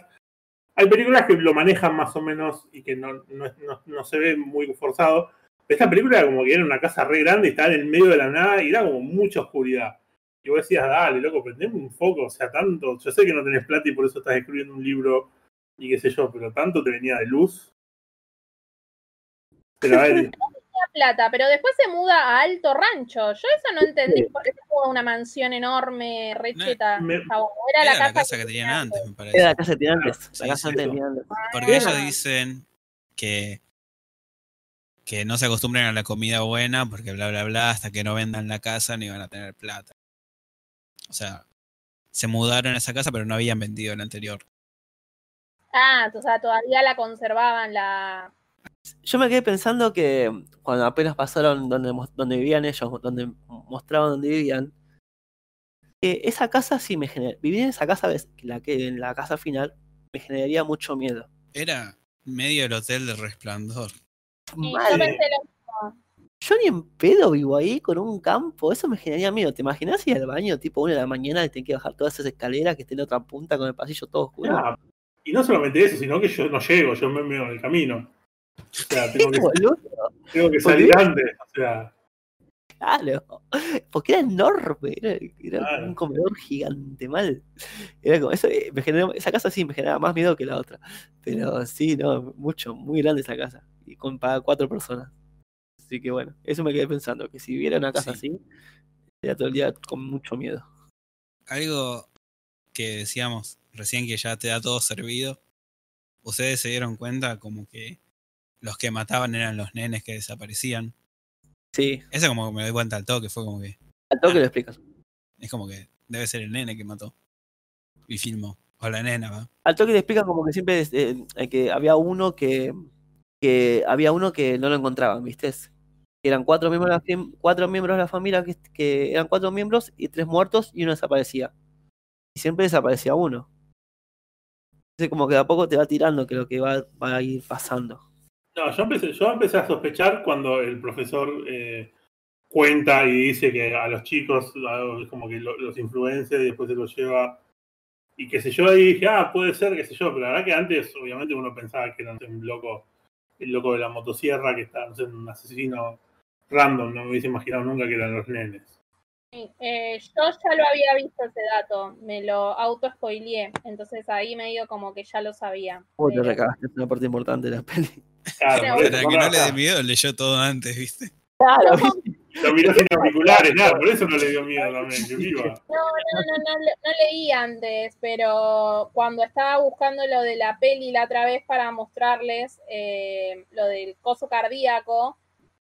Hay películas que lo manejan más o menos y que no, no, no- no se ve muy forzado. Esta película era como que era una casa re grande, estaba en el medio de la nada y era como mucha oscuridad. Y vos decías, dale, loco, prendeme un foco, o sea, tanto. Yo sé que no tenés plata y por eso estás escribiendo un libro y qué sé yo, pero tanto te venía de luz. Pero a ver, Tenía plata, pero después se muda a Alto Rancho. Yo eso no entendí. ¿Por qué se muda a una mansión enorme, recheta? me- Era, Era la casa, la casa que tenían antes, me parece. Era la casa que tenían antes. La casa eso. tenían antes. Porque Ah. ellos dicen que, que no se acostumbren a la comida buena porque bla bla bla, hasta que no vendan la casa ni van a tener plata. O sea, se mudaron a esa casa pero no habían vendido la anterior. Ah, o sea, todavía la conservaban la. Yo me quedé pensando que cuando apenas pasaron donde, donde vivían ellos, donde mostraban donde vivían, que esa casa sí me genera. Vivir en esa casa, la que en la casa final, me generaría mucho miedo. Era medio el hotel de resplandor. Mal. Yo ni en pedo vivo ahí con un campo, eso me generaría miedo. ¿Te imaginas ir al baño tipo una de la mañana y tenés que bajar todas esas escaleras que estén en otra punta con el pasillo todo oscuro? Ah, y no solamente eso, sino que yo no llego, yo me veo en el camino. O sea, tengo que, tengo que salir antes. O sea, claro. Porque era enorme, era, era Claro. un comedor gigante mal. Era como, eso, eh, me generó- esa casa sí me generaba más miedo que la otra. Pero sí, no, mucho, muy grande esa casa. Y con para cuatro personas. Así que bueno, eso me quedé pensando, que si viviera una casa Sí. así, sería todo el día con mucho miedo. Algo que decíamos recién que ya te da todo servido. Ustedes se dieron cuenta como que los que mataban eran los nenes que desaparecían. Sí, Eso como me doy cuenta al toque, fue como que al toque lo explicas. es como que debe ser el nene que mató. Y filmó. O la nena, va. Al toque te explican como que siempre eh, eh, que había uno que, que había uno que no lo encontraban, ¿viste? Eran cuatro miembros de la, cuatro miembros de la familia que, que eran cuatro miembros y tres muertos y uno desaparecía. Y siempre desaparecía uno. Entonces como que de a poco te va tirando que lo que va, va a ir pasando. No, yo empecé, yo empecé a sospechar cuando el profesor eh, cuenta y dice que a los chicos, como que lo- los influencia y después se los lleva. Y qué sé yo, ahí dije, ah, puede ser, qué sé yo, pero la verdad que antes, obviamente, uno pensaba que era no sé, un loco, el loco de la motosierra, que está, no sé, un asesino random, no me hubiese imaginado nunca que eran los nenes. Sí, eh, yo ya lo había visto ese dato, me lo auto-spoileé, entonces ahí medio como que ya lo sabía. Vos te Pero- recagaste, es una parte importante de la peli. Claro, Para que no le dé miedo, leyó todo antes, ¿viste? Claro, Lo miró sin auriculares, nada, por eso no le dio miedo también, que viva. No, no, no, no, no leí antes, pero cuando estaba buscando lo de la peli la otra vez para mostrarles eh, lo del coso cardíaco,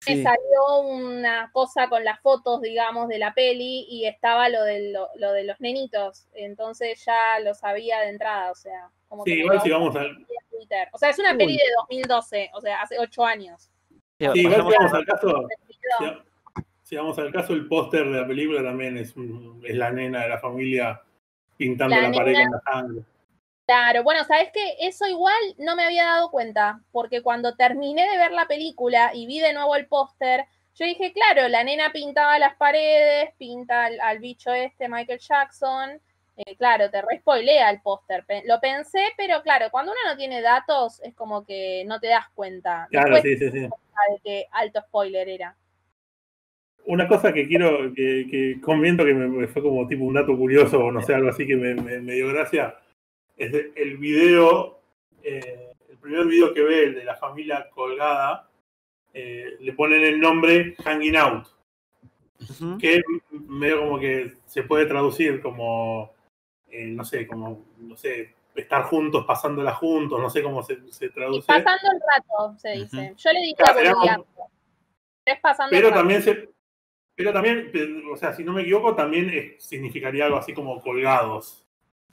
me salió una cosa con las fotos, digamos, de la peli y estaba lo de, lo, lo de los nenitos. Entonces ya lo sabía de entrada, o sea, como Sí, que igual si vamos en Twitter. O sea, es una Uy. peli de 2012, o sea, hace ocho años. Sí, sí, igual si vamos al caso, si, si vamos al caso, el póster de la película también es, un- es la nena de la familia pintando La la, pared con la sangre. Claro, bueno, ¿sabes qué? Eso igual no me había dado cuenta, porque cuando terminé de ver la película y vi de nuevo el póster, yo dije, claro, la nena pintaba las paredes, pinta al, al bicho este, Michael Jackson. Eh, claro, te re spoilea el póster. Lo pensé, pero claro, cuando uno no tiene datos, es como que no te das cuenta. Claro, Después sí, sí, sí. de que alto spoiler era. Una cosa que quiero, que, que comento que me, me fue como tipo un dato curioso o no sé, algo así que me, me- me dio gracia, es el video, eh, el primer video que ve, el de la familia colgada, eh, le ponen el nombre Hanging Out, Ujú. que medio como que se puede traducir como, eh, no sé, como, no sé, estar juntos, pasándola juntos, no sé cómo se, se Y traduce. pasando el rato, se dice. Yo le diría Claro. Es pasando el Pero rato. también se. Pero también, o sea, si no me equivoco, también significaría algo así como colgados.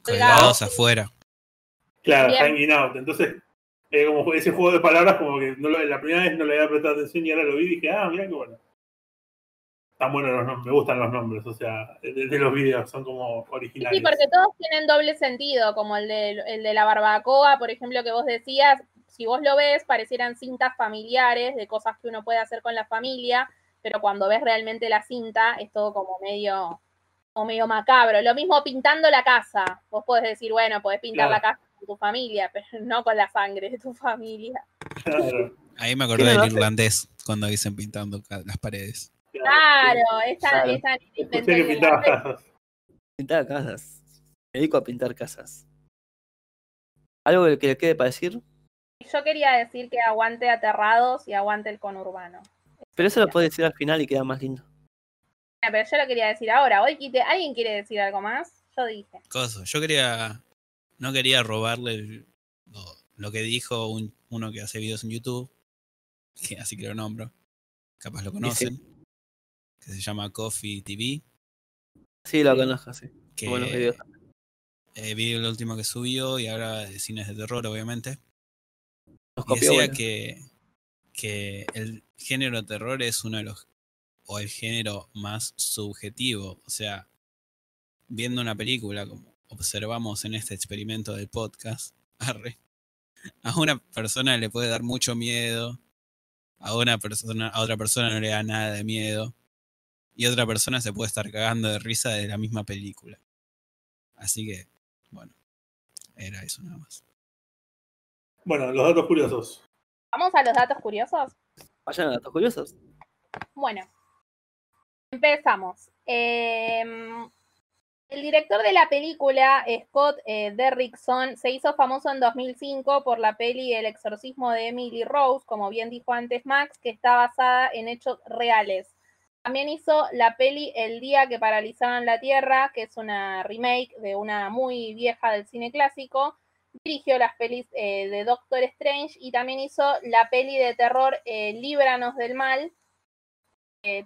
Colgados afuera. Claro, Bien. hanging out. Entonces, eh, como ese juego de palabras, como que no lo- la primera vez no le había prestado atención y ahora lo vi y dije, ah, mira qué bueno. Están buenos los nombres, me gustan los nombres, o sea, de, de los videos, son como originales. Sí, porque todos tienen doble sentido, como el de, el de la barbacoa, por ejemplo, que vos decías, si vos lo ves, parecieran cintas familiares de cosas que uno puede hacer con la familia, pero cuando ves realmente la cinta es todo como medio, como medio macabro. Lo mismo pintando la casa. Vos podés decir, bueno, podés pintar Claro. la casa con tu familia, pero no con la sangre de tu familia. Claro, Ahí me acordé ¿Quién lo del irlandés cuando dicen pintando las paredes. Claro, esta, Claro. esta Escuché que pintaba casas. Pintar casas. Me dedico a pintar casas. ¿Algo que le quede para decir? Yo quería decir que aguante aterrados y aguante el conurbano. Pero eso lo puedes decir al final y queda más lindo. Ah, Pero yo lo quería decir ahora. Hoy quite- ¿Alguien quiere decir algo más? Yo dije. Coso, yo quería. No quería robarle el- lo, lo que dijo un- uno que hace videos en YouTube, que así que lo nombro. Capaz lo conocen. Que se llama Coffee TV. Sí, lo conozco, sí. Que Buenos videos. eh, vi el último que subió y ahora de cines de terror, obviamente. Nos copió, decía bueno. que, que el género terror es uno de los. o el género más subjetivo. O sea, viendo una película, como observamos en este experimento del podcast, arre, a una persona le puede dar mucho miedo, a una persona, a otra persona no le da nada de miedo, y otra persona se puede estar cagando de risa de la misma película. Así que, bueno, era eso nada más. Bueno, los datos curiosos. Vamos a los datos curiosos. Vayan a datos curiosos. Bueno, empezamos. Em, el director de la película, Scott eh, Derrickson, se hizo famoso en 2005 por la peli El exorcismo de Emily Rose, como bien dijo antes Max, que está basada en hechos reales. También hizo la peli El día que paralizaban la Tierra, que es una remake de una muy vieja del cine clásico. Dirigió las pelis eh, de Doctor Strange y también hizo la peli de terror eh, Líbranos del Mal, que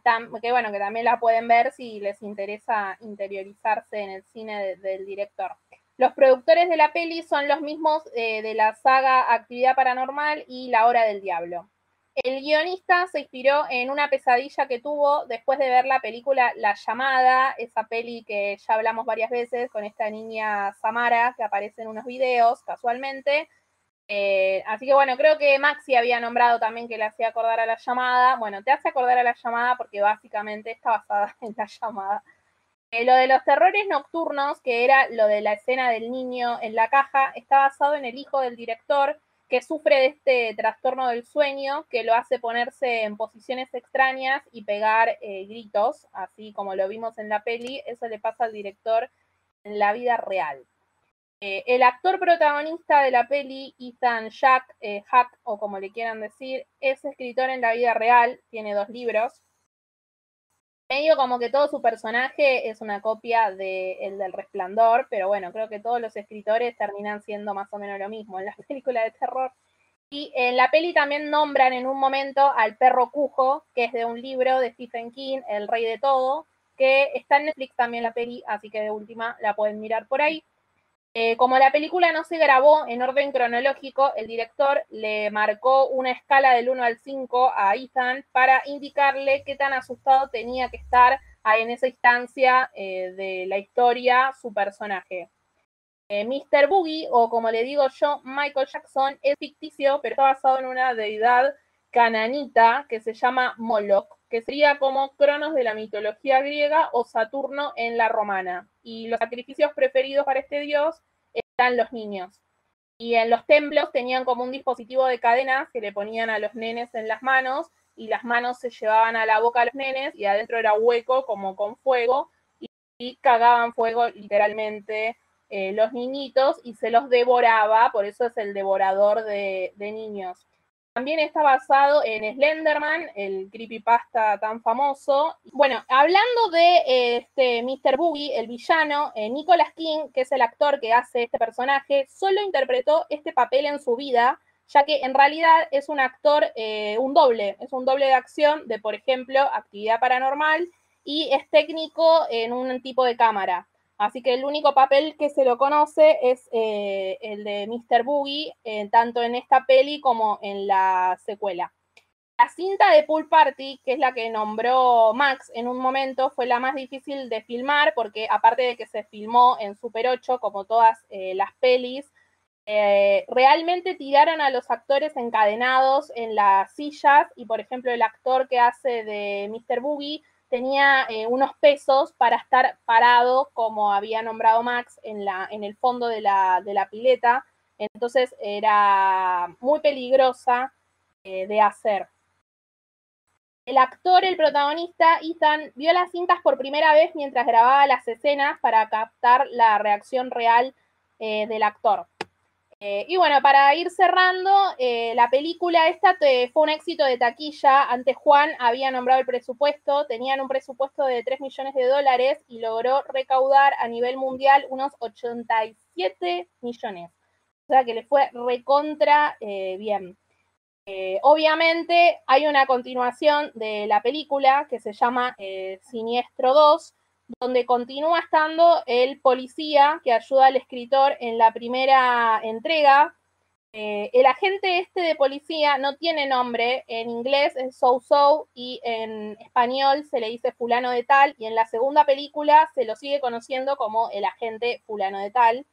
bueno, que también la pueden ver si les interesa interiorizarse en el cine de- del director. Los productores de la peli son los mismos eh, de la saga Actividad Paranormal y La Hora del Diablo. El guionista se inspiró en una pesadilla que tuvo después de ver la película La Llamada, esa peli que ya hablamos varias veces con esta niña Samara que aparece en unos videos casualmente. Eh, así que bueno, creo que Maxi había nombrado también que le hacía acordar a la llamada. Bueno, te hace acordar a la llamada porque básicamente está basada en la llamada. Eh, lo de los terrores nocturnos, que era lo de la escena del niño en la caja, está basado en el hijo del director que sufre de este trastorno del sueño que lo hace ponerse en posiciones extrañas y pegar eh, gritos, así como lo vimos en la peli. Eso le pasa al director en la vida real. Eh, el actor protagonista de la peli, Ethan Jack, eh, Hack, o como le quieran decir, es escritor en la vida real, tiene dos libros. Medio como que todo su personaje es una copia de el del resplandor, pero bueno, creo que todos los escritores terminan siendo más o menos lo mismo en las películas de terror. Y en la peli también nombran en un momento al perro Cujo, que es de un libro de Stephen King, El Rey de Todo, que está en Netflix también la peli, así que de última la pueden mirar por ahí. Eh, como la película no se grabó en orden cronológico, el director le marcó una escala del 1 al 5 a Ethan para indicarle qué tan asustado tenía que estar en esa instancia eh, de la historia su personaje. Eh, Mr. Boogie, o como le digo yo, Michael Jackson, es ficticio, pero está basado en una deidad cananita que se llama Moloch, que sería como Cronos de la mitología griega o Saturno en la romana. Y los sacrificios preferidos para este dios están los niños. Y en los templos tenían como un dispositivo de cadenas que le ponían a los nenes en las manos y las manos se llevaban a la boca a los nenes y adentro era hueco como con fuego y, cagaban fuego literalmente eh, los niñitos y se los devoraba, por eso es el devorador de niños. También está basado en Slenderman, el creepypasta tan famoso. Bueno, hablando de este Mr. Boogie, el villano, eh, Nicolas King, que es el actor que hace este personaje, solo interpretó este papel en su vida, ya que en realidad es un actor, eh, un doble, es un doble de acción de, por ejemplo, actividad paranormal y es técnico en un tipo de cámara. Así que el único papel que se lo conoce es eh, el de Mr. Boogie, eh, tanto en esta peli como en la secuela. La cinta de Pool Party, que es la que nombró Max en un momento, fue la más difícil de filmar porque aparte de que se filmó en Super 8, como todas eh, las pelis, realmente tiraron a los actores encadenados en las sillas y por ejemplo el actor que hace de Mr. Boogie tenía eh, unos pesos para estar parado, como había nombrado Max, en, la, en el fondo de la, pileta. Entonces era muy peligrosa eh, de hacer. El actor, el protagonista, Ethan, vio las cintas por primera vez mientras grababa las escenas para captar la reacción real eh, del actor. Eh, y bueno, para ir cerrando, eh, la película esta fue un éxito de taquilla. Antes Juan había nombrado el presupuesto, tenían un presupuesto de 3 millones de dólares y logró recaudar a nivel mundial unos 87 millones. O sea que le fue recontra eh, bien. obviamente hay una continuación de la película que se llama Siniestro 2, donde continúa estando el policía que ayuda al escritor en la primera entrega. Eh, el agente este de policía no tiene nombre, en inglés es So So y en español se le dice fulano de tal y en la segunda película se lo sigue conociendo como el agente fulano de tal.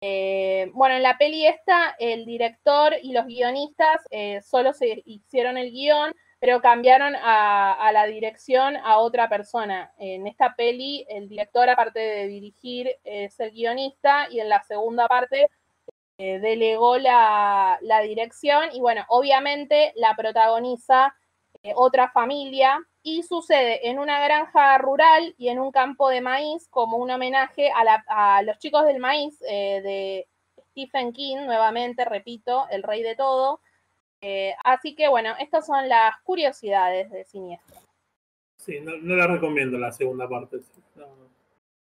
Eh, bueno, en la peli esta, el director y los guionistas eh, solo se hicieron el guion, pero cambiaron a, la dirección a otra persona. En esta peli, el director, aparte de dirigir, es el guionista y en la segunda parte eh, delegó la, dirección y bueno, obviamente la protagoniza eh, otra familia y sucede en una granja rural y en un campo de maíz como un homenaje a, los chicos del maíz eh, de Stephen King, nuevamente, repito, el rey de todo. Eh, así que bueno, estas son las curiosidades de Siniestro. Sí, no, la recomiendo la segunda parte.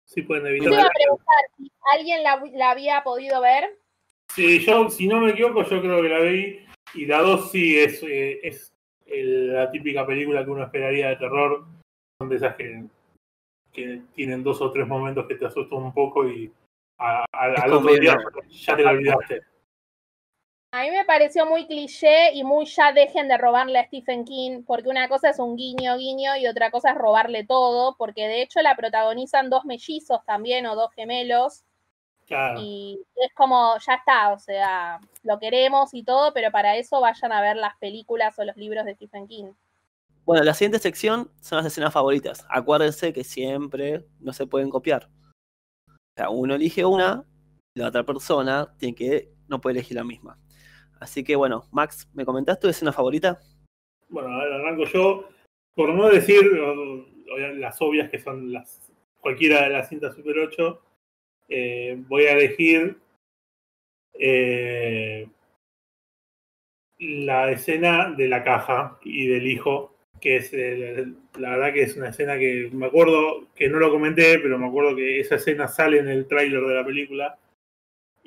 sí pueden evitar. Te iba a preguntar si alguien la, había podido ver. Sí, yo, si no me equivoco, yo creo que la vi. Y la 2 sí es, eh, es la típica película que uno esperaría de terror. Son de esas que, que tienen dos o tres momentos que te asustan un poco y al otro día ya te la olvidaste. A mí me pareció muy cliché y muy ya dejen de robarle a Stephen King, porque una cosa es un guiño, guiño y otra cosa es robarle todo, porque de hecho la protagonizan dos mellizos también o dos gemelos. Y es como, ya está, o sea, lo queremos y todo, pero para eso vayan a ver las películas o los libros de Stephen King. Bueno, la siguiente sección son las escenas favoritas. Acuérdense que siempre no se pueden copiar. O sea, uno elige una, y la otra persona tiene que, no puede elegir la misma. Así que bueno, Max, ¿me comentás tu escena favorita? Bueno, a ver, arranco yo. Por no decir las obvias que son las cualquiera de las cintas Super 8, eh, voy a elegir eh, la escena de la caja y del hijo que es la verdad que es una escena que me acuerdo que no lo comenté, pero me acuerdo que esa escena sale en el tráiler de la película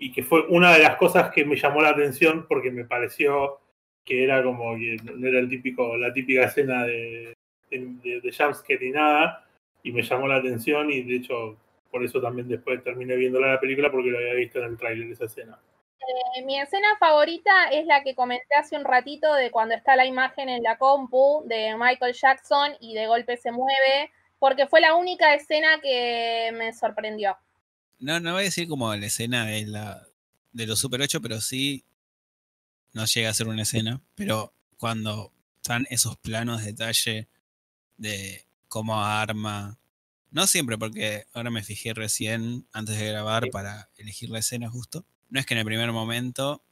y que fue una de las cosas que me llamó la atención porque me pareció que era como que no era el típico, la típica escena de, de, de jumpscare ni nada, y me llamó la atención y de hecho por eso también después terminé viendo la película porque lo había visto en el tráiler esa escena. Eh, mi escena favorita es la que comenté hace un ratito de cuando está la imagen en la compu de Michael Jackson y de golpe se mueve, porque fue la única escena que me sorprendió. No, no voy a decir como la escena de, la, de los Super 8, pero sí no llega a ser una escena. Pero cuando están esos planos de detalle de cómo arma. No siempre, porque ahora me fijé recién antes de grabar para elegir la escena justo. No es que en el primer momento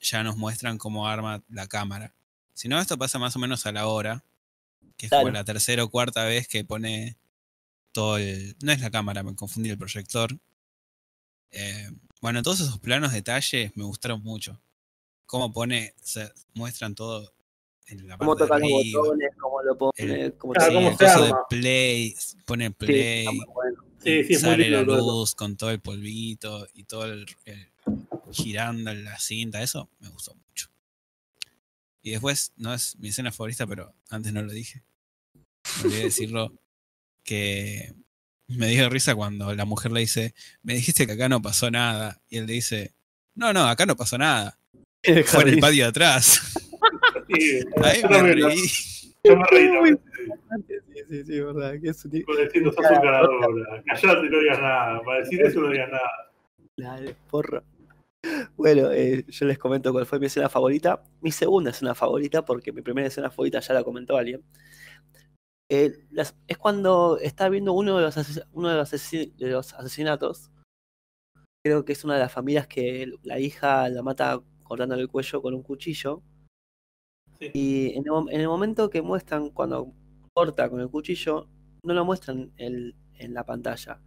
ya nos muestran cómo arma la cámara. Sino esto pasa más o menos a la hora. Que es como la tercera o cuarta vez que pone todo el. No es la cámara, me confundí el proyector. Eh, bueno, todos esos planos detalles me gustaron mucho. Cómo pone, se muestran todo en la parte Cómo toca de los botones, cómo lo pone, El- cómo Claro, sí, cómo el se de play, pone play, bueno. Sí, sí, es muy sale lindo la todo luz con todo el polvito y todo el, el- girando en la cinta, eso me gustó mucho. Y después, no es mi escena favorita, pero antes no lo dije. Me olvidé decirlo, que me dio risa cuando la mujer le dice, me dijiste que acá no pasó nada. Y él le dice, no, no, acá no pasó nada. Fue en el patio de atrás. Sí, Ahí yo me reí. Yo me reí también. Sí, sí, sí, verdad. Que es un... Por decir, sos un ganadora. Callate, no digas nada. Para decir eso no digas nada. Dale, porra. Bueno, eh, yo les comento cuál fue mi escena favorita. Mi segunda escena favorita, porque mi primera escena favorita ya la comentó alguien. Eh, las- es cuando está viendo uno de los, ases- uno de los, de los asesinatos. Creo que es una de las familias que la hija la mata cortándole el cuello con un cuchillo. Sí. Y en el, mom- en el momento que muestran cuando corta con el cuchillo, no lo muestran el- en la pantalla,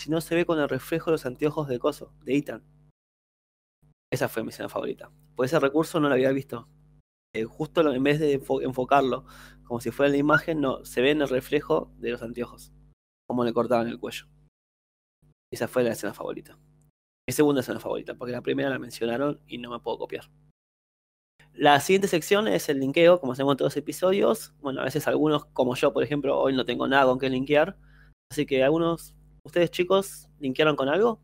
sino se ve con el reflejo de los anteojos de Coso, de Ethan. Esa fue mi escena favorita. Por ese recurso no lo había visto. Eh, justo en vez de enfo- enfocarlo como si fuera la imagen, no, se ve en el reflejo de los anteojos, como le cortaban el cuello. Esa fue la escena favorita. Mi segunda escena favorita, porque la primera la mencionaron y no me puedo copiar. La siguiente sección es el linkeo, como hacemos en todos los episodios. Bueno, a veces algunos, como yo, por ejemplo, hoy no tengo nada con qué linkear. Así que algunos, ustedes chicos, linkearon con algo.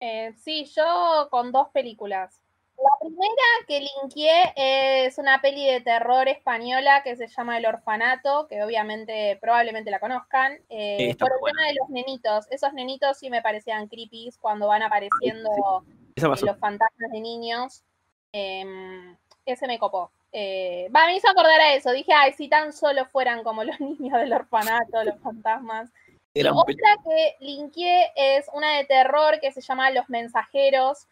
Eh, sí, yo con dos películas. La primera que linkeé es una peli de terror española que se llama El Orfanato, que obviamente, probablemente la conozcan, eh, Sí, por el buena. tema de los nenitos. Esos nenitos sí me parecían creepy cuando van apareciendo eh, los fantasmas de niños. Em, ese me copó. Eh, va, me hizo acordar a eso. Dije, ay, si tan solo fueran como los niños del orfanato, los fantasmas. Gran otra que linkeé es una de terror que se llama Los Mensajeros,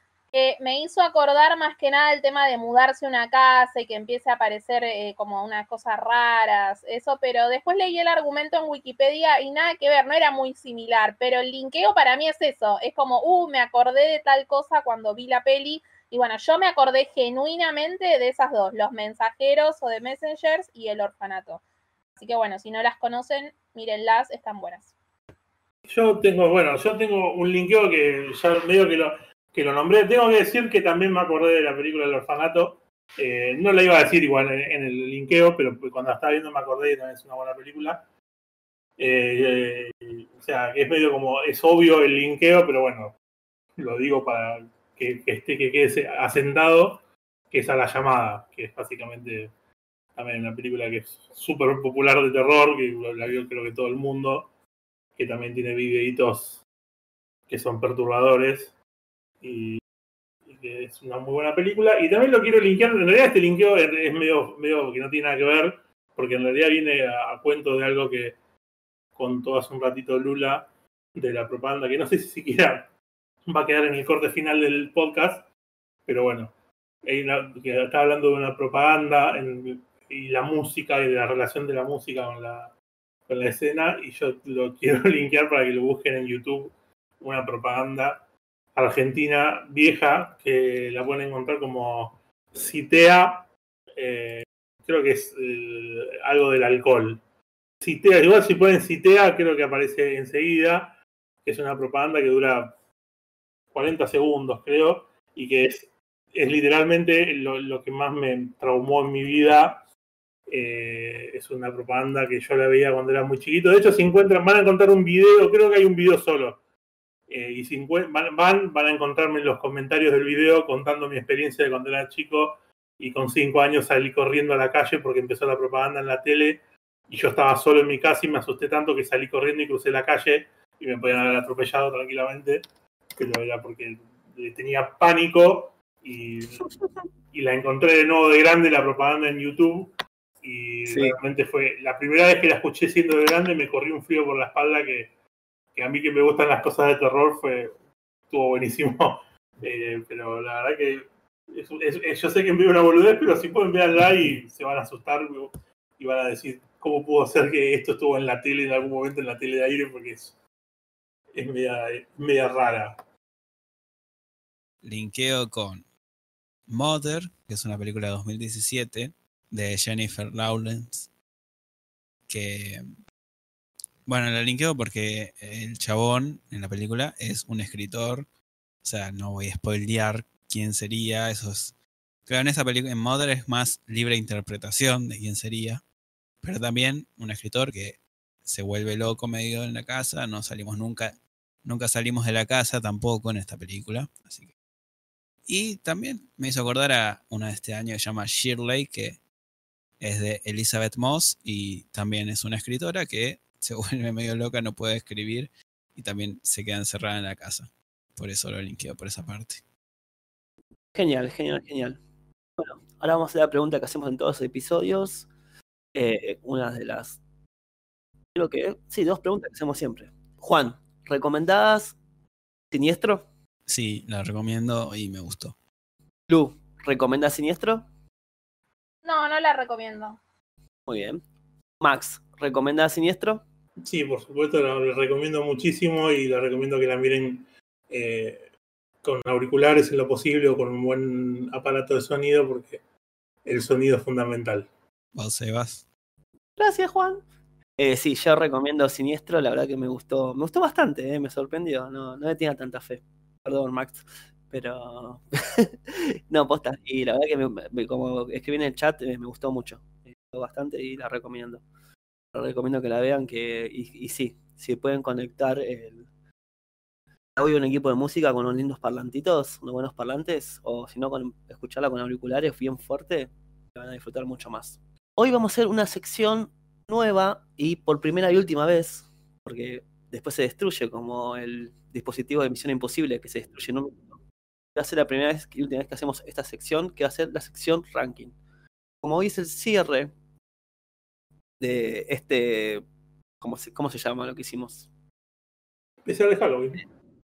me hizo acordar más que nada el tema de mudarse una casa y que empiece a aparecer eh, como unas cosas raras, eso, pero después leí el argumento en Wikipedia y nada que ver, no era muy similar, pero el linkeo para mí es eso, es como, uh, me acordé de tal cosa cuando vi la peli, y bueno, yo me acordé genuinamente de esas dos, Los Mensajeros o The Messengers y El Orfanato. Así que bueno, si no las conocen, mírenlas, están buenas. Yo tengo, bueno, yo tengo un linkeo que ya medio que lo, que lo nombré. Tengo que decir que también me acordé de la película del orfanato. Eh, no la iba a decir igual en, el linkeo, pero cuando la estaba viendo me acordé y también es una buena película. Eh, eh, o sea, es medio como, es obvio el linkeo, pero bueno, lo digo para que, que esté, que quede asentado, que es a la llamada, que es básicamente también una película que es súper popular de terror, que la vio creo que todo el mundo que también tiene videitos que son perturbadores y, que es una muy buena película. Y también lo quiero linkear, en realidad este linkeo es medio, medio que no tiene nada que ver, porque en realidad viene a, cuento de algo que contó hace un ratito Lula de la propaganda, que no sé si siquiera va a quedar en el corte final del podcast, pero bueno, que está hablando de una propaganda y la música y de la relación de la música con la, con la escena y yo lo quiero linkear para que lo busquen en YouTube, una propaganda argentina vieja que la pueden encontrar como Citea, eh, creo que es algo del alcohol. Citea, igual si ponen Citea, creo que aparece enseguida, que es una propaganda que dura 40 segundos, creo, y que es, es literalmente lo, que más me traumó en mi vida. Eh, es una propaganda que yo la veía cuando era muy chiquito. De hecho, si encuentran, van a encontrar un video, creo que hay un video solo. Eh, y van, van, van a encontrarme en los comentarios del video contando mi experiencia de cuando era chico y con cinco años salí corriendo a la calle porque empezó la propaganda en la tele y yo estaba solo en mi casa y me asusté tanto que salí corriendo y crucé la calle y me podían haber atropellado tranquilamente, pero era porque le tenía pánico y, y la encontré de nuevo de grande la propaganda en YouTube y Sí. realmente fue la primera vez que la escuché siendo de grande me corrió un frío por la espalda que, que a mí que me gustan las cosas de terror fue estuvo buenísimo Eh, pero la verdad que yo sé que envío una boludez pero si pueden verla y se van a asustar y van a decir cómo pudo ser que esto estuvo en la tele en algún momento en la tele de aire porque es, es media, media rara Linkeo con Mother, que es una película de 2017 de Jennifer Lawrence. Que. Bueno, la linkeo porque el chabón en la película es un escritor. O sea, no voy a spoilear quién sería. Eso es. Claro, en esa película, en Mother es más libre interpretación de quién sería. Pero también un escritor que se vuelve loco medio en la casa. No salimos nunca. Nunca salimos de la casa tampoco en esta película. Así que y también me hizo acordar a una de este año que se llama Shirley, que es de Elizabeth Moss y también es una escritora que se vuelve medio loca, no puede escribir y también se queda encerrada en la casa. Por eso lo linkeo por esa parte. Genial, genial, genial. Bueno, ahora vamos a hacer la pregunta que hacemos en todos los episodios. Eh, una de las. Creo que. Sí, dos preguntas que hacemos siempre. Juan, ¿recomendadas Siniestro? Sí, la recomiendo y me gustó. Lu, ¿recomendás Siniestro? No, no la recomiendo. Muy bien. Max, ¿recomendás Siniestro? Sí, por supuesto, la, la recomiendo muchísimo y la recomiendo que la miren eh, con auriculares en lo posible o con un buen aparato de sonido porque el sonido es fundamental. ¿Vos, Sebas? Gracias, Juan. Eh, sí, yo recomiendo Siniestro, la verdad que me gustó, me gustó bastante, eh, me sorprendió, no, no le tenía tanta fe. Perdón, Max, pero no, posta, y la verdad que me- me- como escribí en el chat, eh, me gustó mucho, me gustó bastante y la recomiendo. Recomiendo que la vean, que y, sí, si pueden conectar el audio un equipo de música con unos lindos parlantitos, unos buenos parlantes, o si no, con, escucharla con auriculares bien fuerte, la van a disfrutar mucho más. Hoy vamos a hacer una sección nueva y por primera y última vez, porque después se destruye como el dispositivo de Misión Imposible que se destruye en un minuto. Va a ser la primera vez y última vez que hacemos esta sección, que va a ser la sección ranking. Como hoy es el cierre de este. ¿Cómo se, cómo se llama lo que hicimos? Especial de Halloween.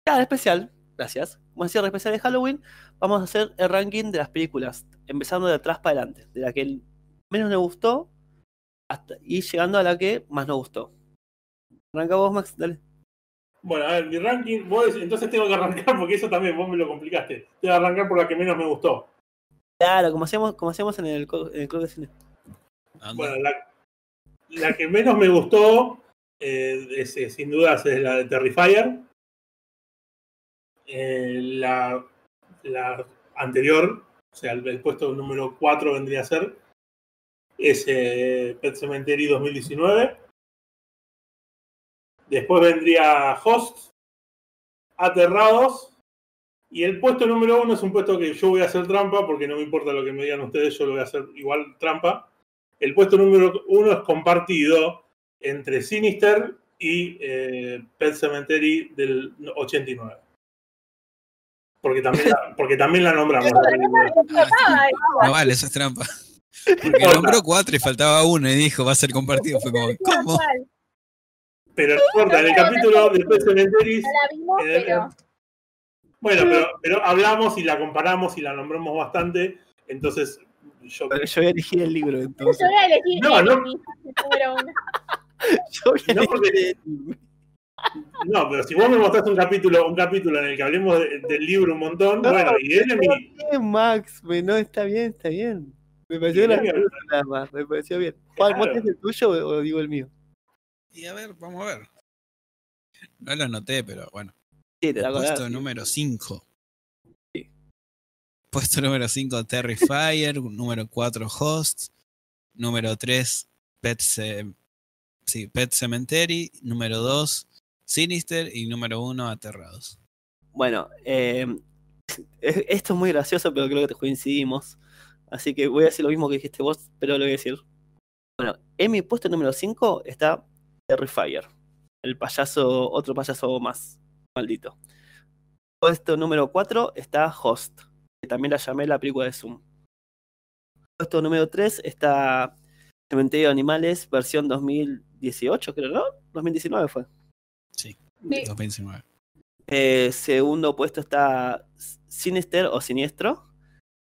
Cada especial, gracias. Como el cierre especial de Halloween, vamos a hacer el ranking de las películas, empezando de atrás para adelante, de la que menos nos gustó hasta, y llegando a la que más nos gustó. Arranca vos, Max, dale. Bueno, a ver, mi ranking, vos, entonces tengo que arrancar porque eso también vos me lo complicaste. Tengo que arrancar por la que menos me gustó. Claro, como hacíamos, como hacíamos en, el, en el club de cine. Anda. Bueno, la, la que menos me gustó, eh, es, sin dudas, es la de Terrifier. Eh, la, anterior, o sea, el, puesto número 4 vendría a ser, es eh, Pet Cemetery 2019. Después vendría Host, Aterrados. Y el puesto número uno es un puesto que yo voy a hacer trampa, porque no me importa lo que me digan ustedes, yo lo voy a hacer igual trampa. El puesto número uno es compartido entre Sinister y eh, Pet Cemetery del 89. Porque también la, porque también la nombramos. Ay, No vale, eso es trampa. Porque nombró cuatro y faltaba uno y dijo va a ser compartido. Fue como, ¿cómo? Pero no importa, en el capítulo de Pet Cemetery. Bueno, pero, pero hablamos y la comparamos y la nombramos bastante. Entonces, yo. Pero yo voy a elegir el libro entonces. yo voy a elegir No, no. Yo a No, elegir porque- el libro. No, pero si vos me mostrás un capítulo, un capítulo en el que hablemos de- del libro un montón, No, bueno, y Enemy. Bien, Max, me- no, está bien, está bien. Me pareció gracioso nada más, me pareció bien. Juan, ¿vos Claro. el tuyo o o digo el mío? Y a ver, vamos a ver. No lo anoté, pero bueno. Sí, te la Puesto número 5. Puesto número 5, Terrifier. número 4, Host. Número 3, Pet, Pet Cemetery. Número 2, Sinister. Y número 1, Aterrados. Bueno, eh, es- esto es muy gracioso, pero creo que coincidimos. Así que voy a decir lo mismo que dijiste vos, pero lo voy a decir. Bueno, en mi puesto número 5 está Terrifier. El payaso, otro payaso más maldito. Puesto número 4 está Host, que también la llamé la película de Zoom. Puesto número 3 está Cementerio de Animales, versión 2018, creo, ¿no? 2019 fue. Sí, Sí. 2019. Eh, segundo puesto está Sinister o Siniestro.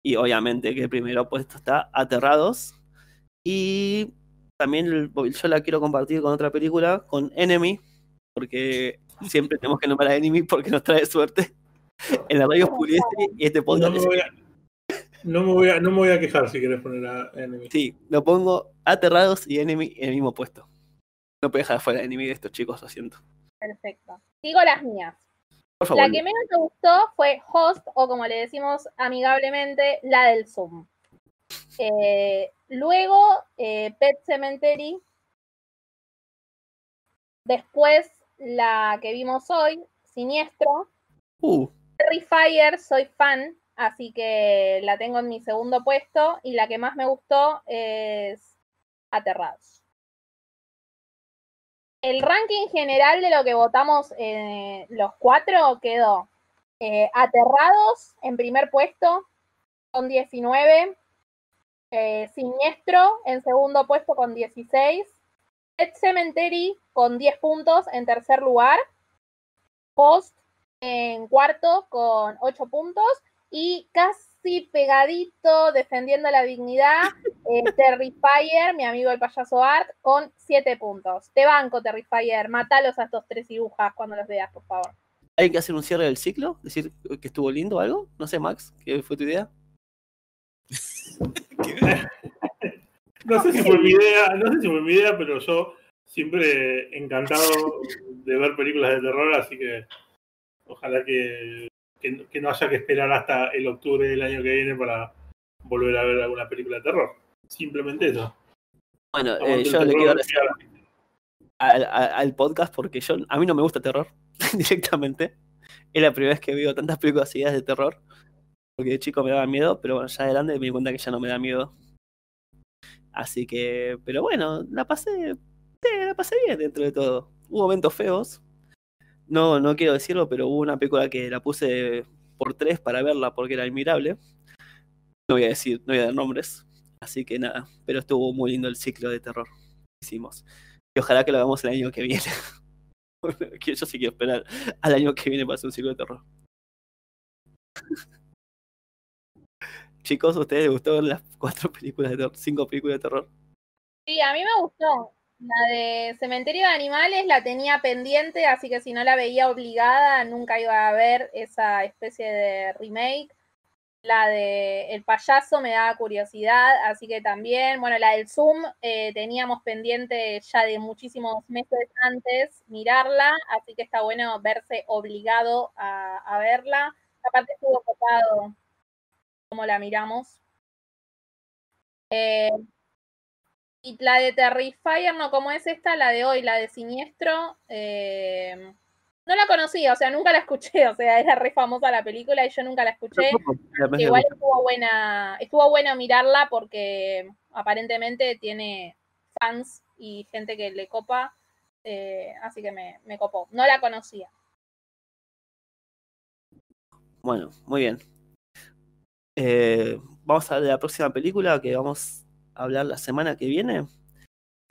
Y obviamente que el primero puesto está Aterrados. Y también el- yo la quiero compartir con otra película, con Enemy. Porque siempre tenemos que nombrar a Enemy porque nos trae suerte. En la radio Puliestri y este No podcast. me, voy a, no, me voy a, no me voy a quejar si querés poner a Enemy. Sí, lo pongo Aterrados y Enemy en el mismo puesto. No puedo dejar fuera Enemy de estos chicos, lo siento. Perfecto. Digo las mías. Por favor. La que menos me gustó fue Host, o como le decimos amigablemente, la del Zoom. Eh, luego, eh, Pet Cemetery. Después, la que vimos hoy, Siniestro. Uh, Terrifier, soy fan, así que la tengo en mi segundo puesto. Y la que más me gustó es Aterrados. El ranking general de lo que votamos eh, los cuatro quedó eh, Aterrados en primer puesto con 19, eh, Siniestro en segundo puesto con 16, Pet Cemetery con 10 puntos en tercer lugar, Post en cuarto con 8 puntos y casi pegadito defendiendo la dignidad eh, Terrifier, mi amigo el payaso Art, con 7 puntos. Te banco, Terrifier, matalos a estos tres cirujas cuando los veas, por favor. ¿Hay que hacer un cierre del ciclo? ¿Decir que estuvo lindo o algo? No sé, Max, ¿qué fue tu idea? No sé si fue mi idea, no sé si fue mi idea, pero yo siempre encantado de ver películas de terror, así que ojalá que, que, que no haya que esperar hasta el octubre del año que viene para volver a ver alguna película de terror. Simplemente eso. Bueno, eh, yo le quiero decía, al, podcast porque yo a mí no me gusta terror directamente. Es la primera vez que veo tantas películas seguidas de terror. Porque de chico me daba miedo, pero bueno, ya de grande me di cuenta que ya no me da miedo. Así que, pero bueno, la pasé, la pasé bien dentro de todo. Hubo momentos feos. No, no quiero decirlo, pero hubo una película que la puse por tres para verla porque era admirable. No voy a decir, no voy a dar nombres. Así que nada, pero estuvo muy lindo el ciclo de terror que hicimos. Y ojalá que lo hagamos el año que viene. Yo sí quiero esperar al año que viene para hacer un ciclo de terror. Chicos, ¿a ustedes les gustó ver las cuatro películas de terror? Cinco películas de terror. Sí, a mí me gustó. La de Cementerio de Animales la tenía pendiente, así que si no la veía obligada, nunca iba a ver esa especie de remake. La de El payaso me daba curiosidad, así que también, bueno, la del Zoom eh, teníamos pendiente ya de muchísimos meses antes mirarla, así que está bueno verse obligado a, a verla. Aparte estuvo copado como la miramos. Eh, y la de Terrifier, no, como es esta, la de hoy, la de Siniestro, eh, no la conocía, o sea, nunca la escuché, o sea, era re famosa la película y yo nunca la escuché. igual estuvo buena, estuvo bueno mirarla porque aparentemente tiene fans y gente que le copa, eh, así que me, me copó. No la conocía. Bueno, muy bien. Eh, vamos a la próxima película que vamos hablar la semana que viene.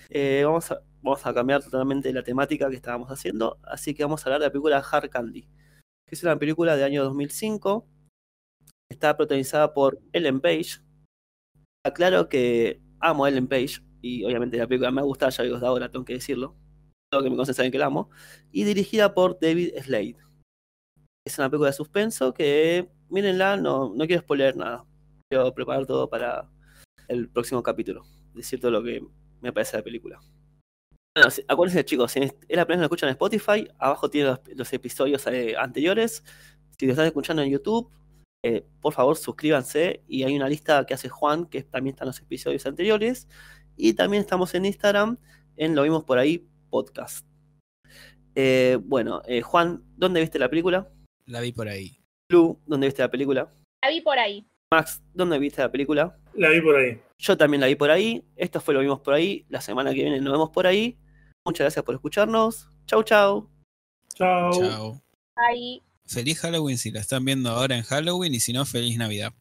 Eh, vamos, a, vamos a cambiar totalmente la temática que estábamos haciendo, así que vamos a hablar de la película Hard Candy, que es una película de año 2005. Está protagonizada por Ellen Page. Aclaro que amo a Ellen Page y obviamente la película me gusta, ya digo de ahora, tengo que decirlo. Todos que me conocen saben que la amo. Y dirigida por David Slade. Es una película de suspenso que, mírenla, no, no quiero spoiler nada. Quiero preparar todo para el próximo capítulo. Decir todo lo que me parece de la película. Bueno, acuérdense chicos, si es la primera vez que lo escuchan en Spotify, abajo tienen los, los episodios eh, anteriores. Si lo están escuchando en YouTube, eh, por favor suscríbanse y hay una lista que hace Juan, que también están los episodios anteriores. Y también estamos en Instagram, en Lo Vimos Por Ahí Podcast. Eh, bueno, eh, Juan, ¿dónde viste la película? La vi por ahí. Lu, ¿dónde viste la película? La vi por ahí. Max, ¿dónde viste la película? La vi por ahí. Yo también la vi por ahí. Esto fue Lo Vimos Por Ahí. La semana que viene nos vemos por ahí. Muchas gracias por escucharnos. Chau, chau. Chao. Chao. Ahí. Feliz Halloween si la están viendo ahora en Halloween y si no, feliz Navidad.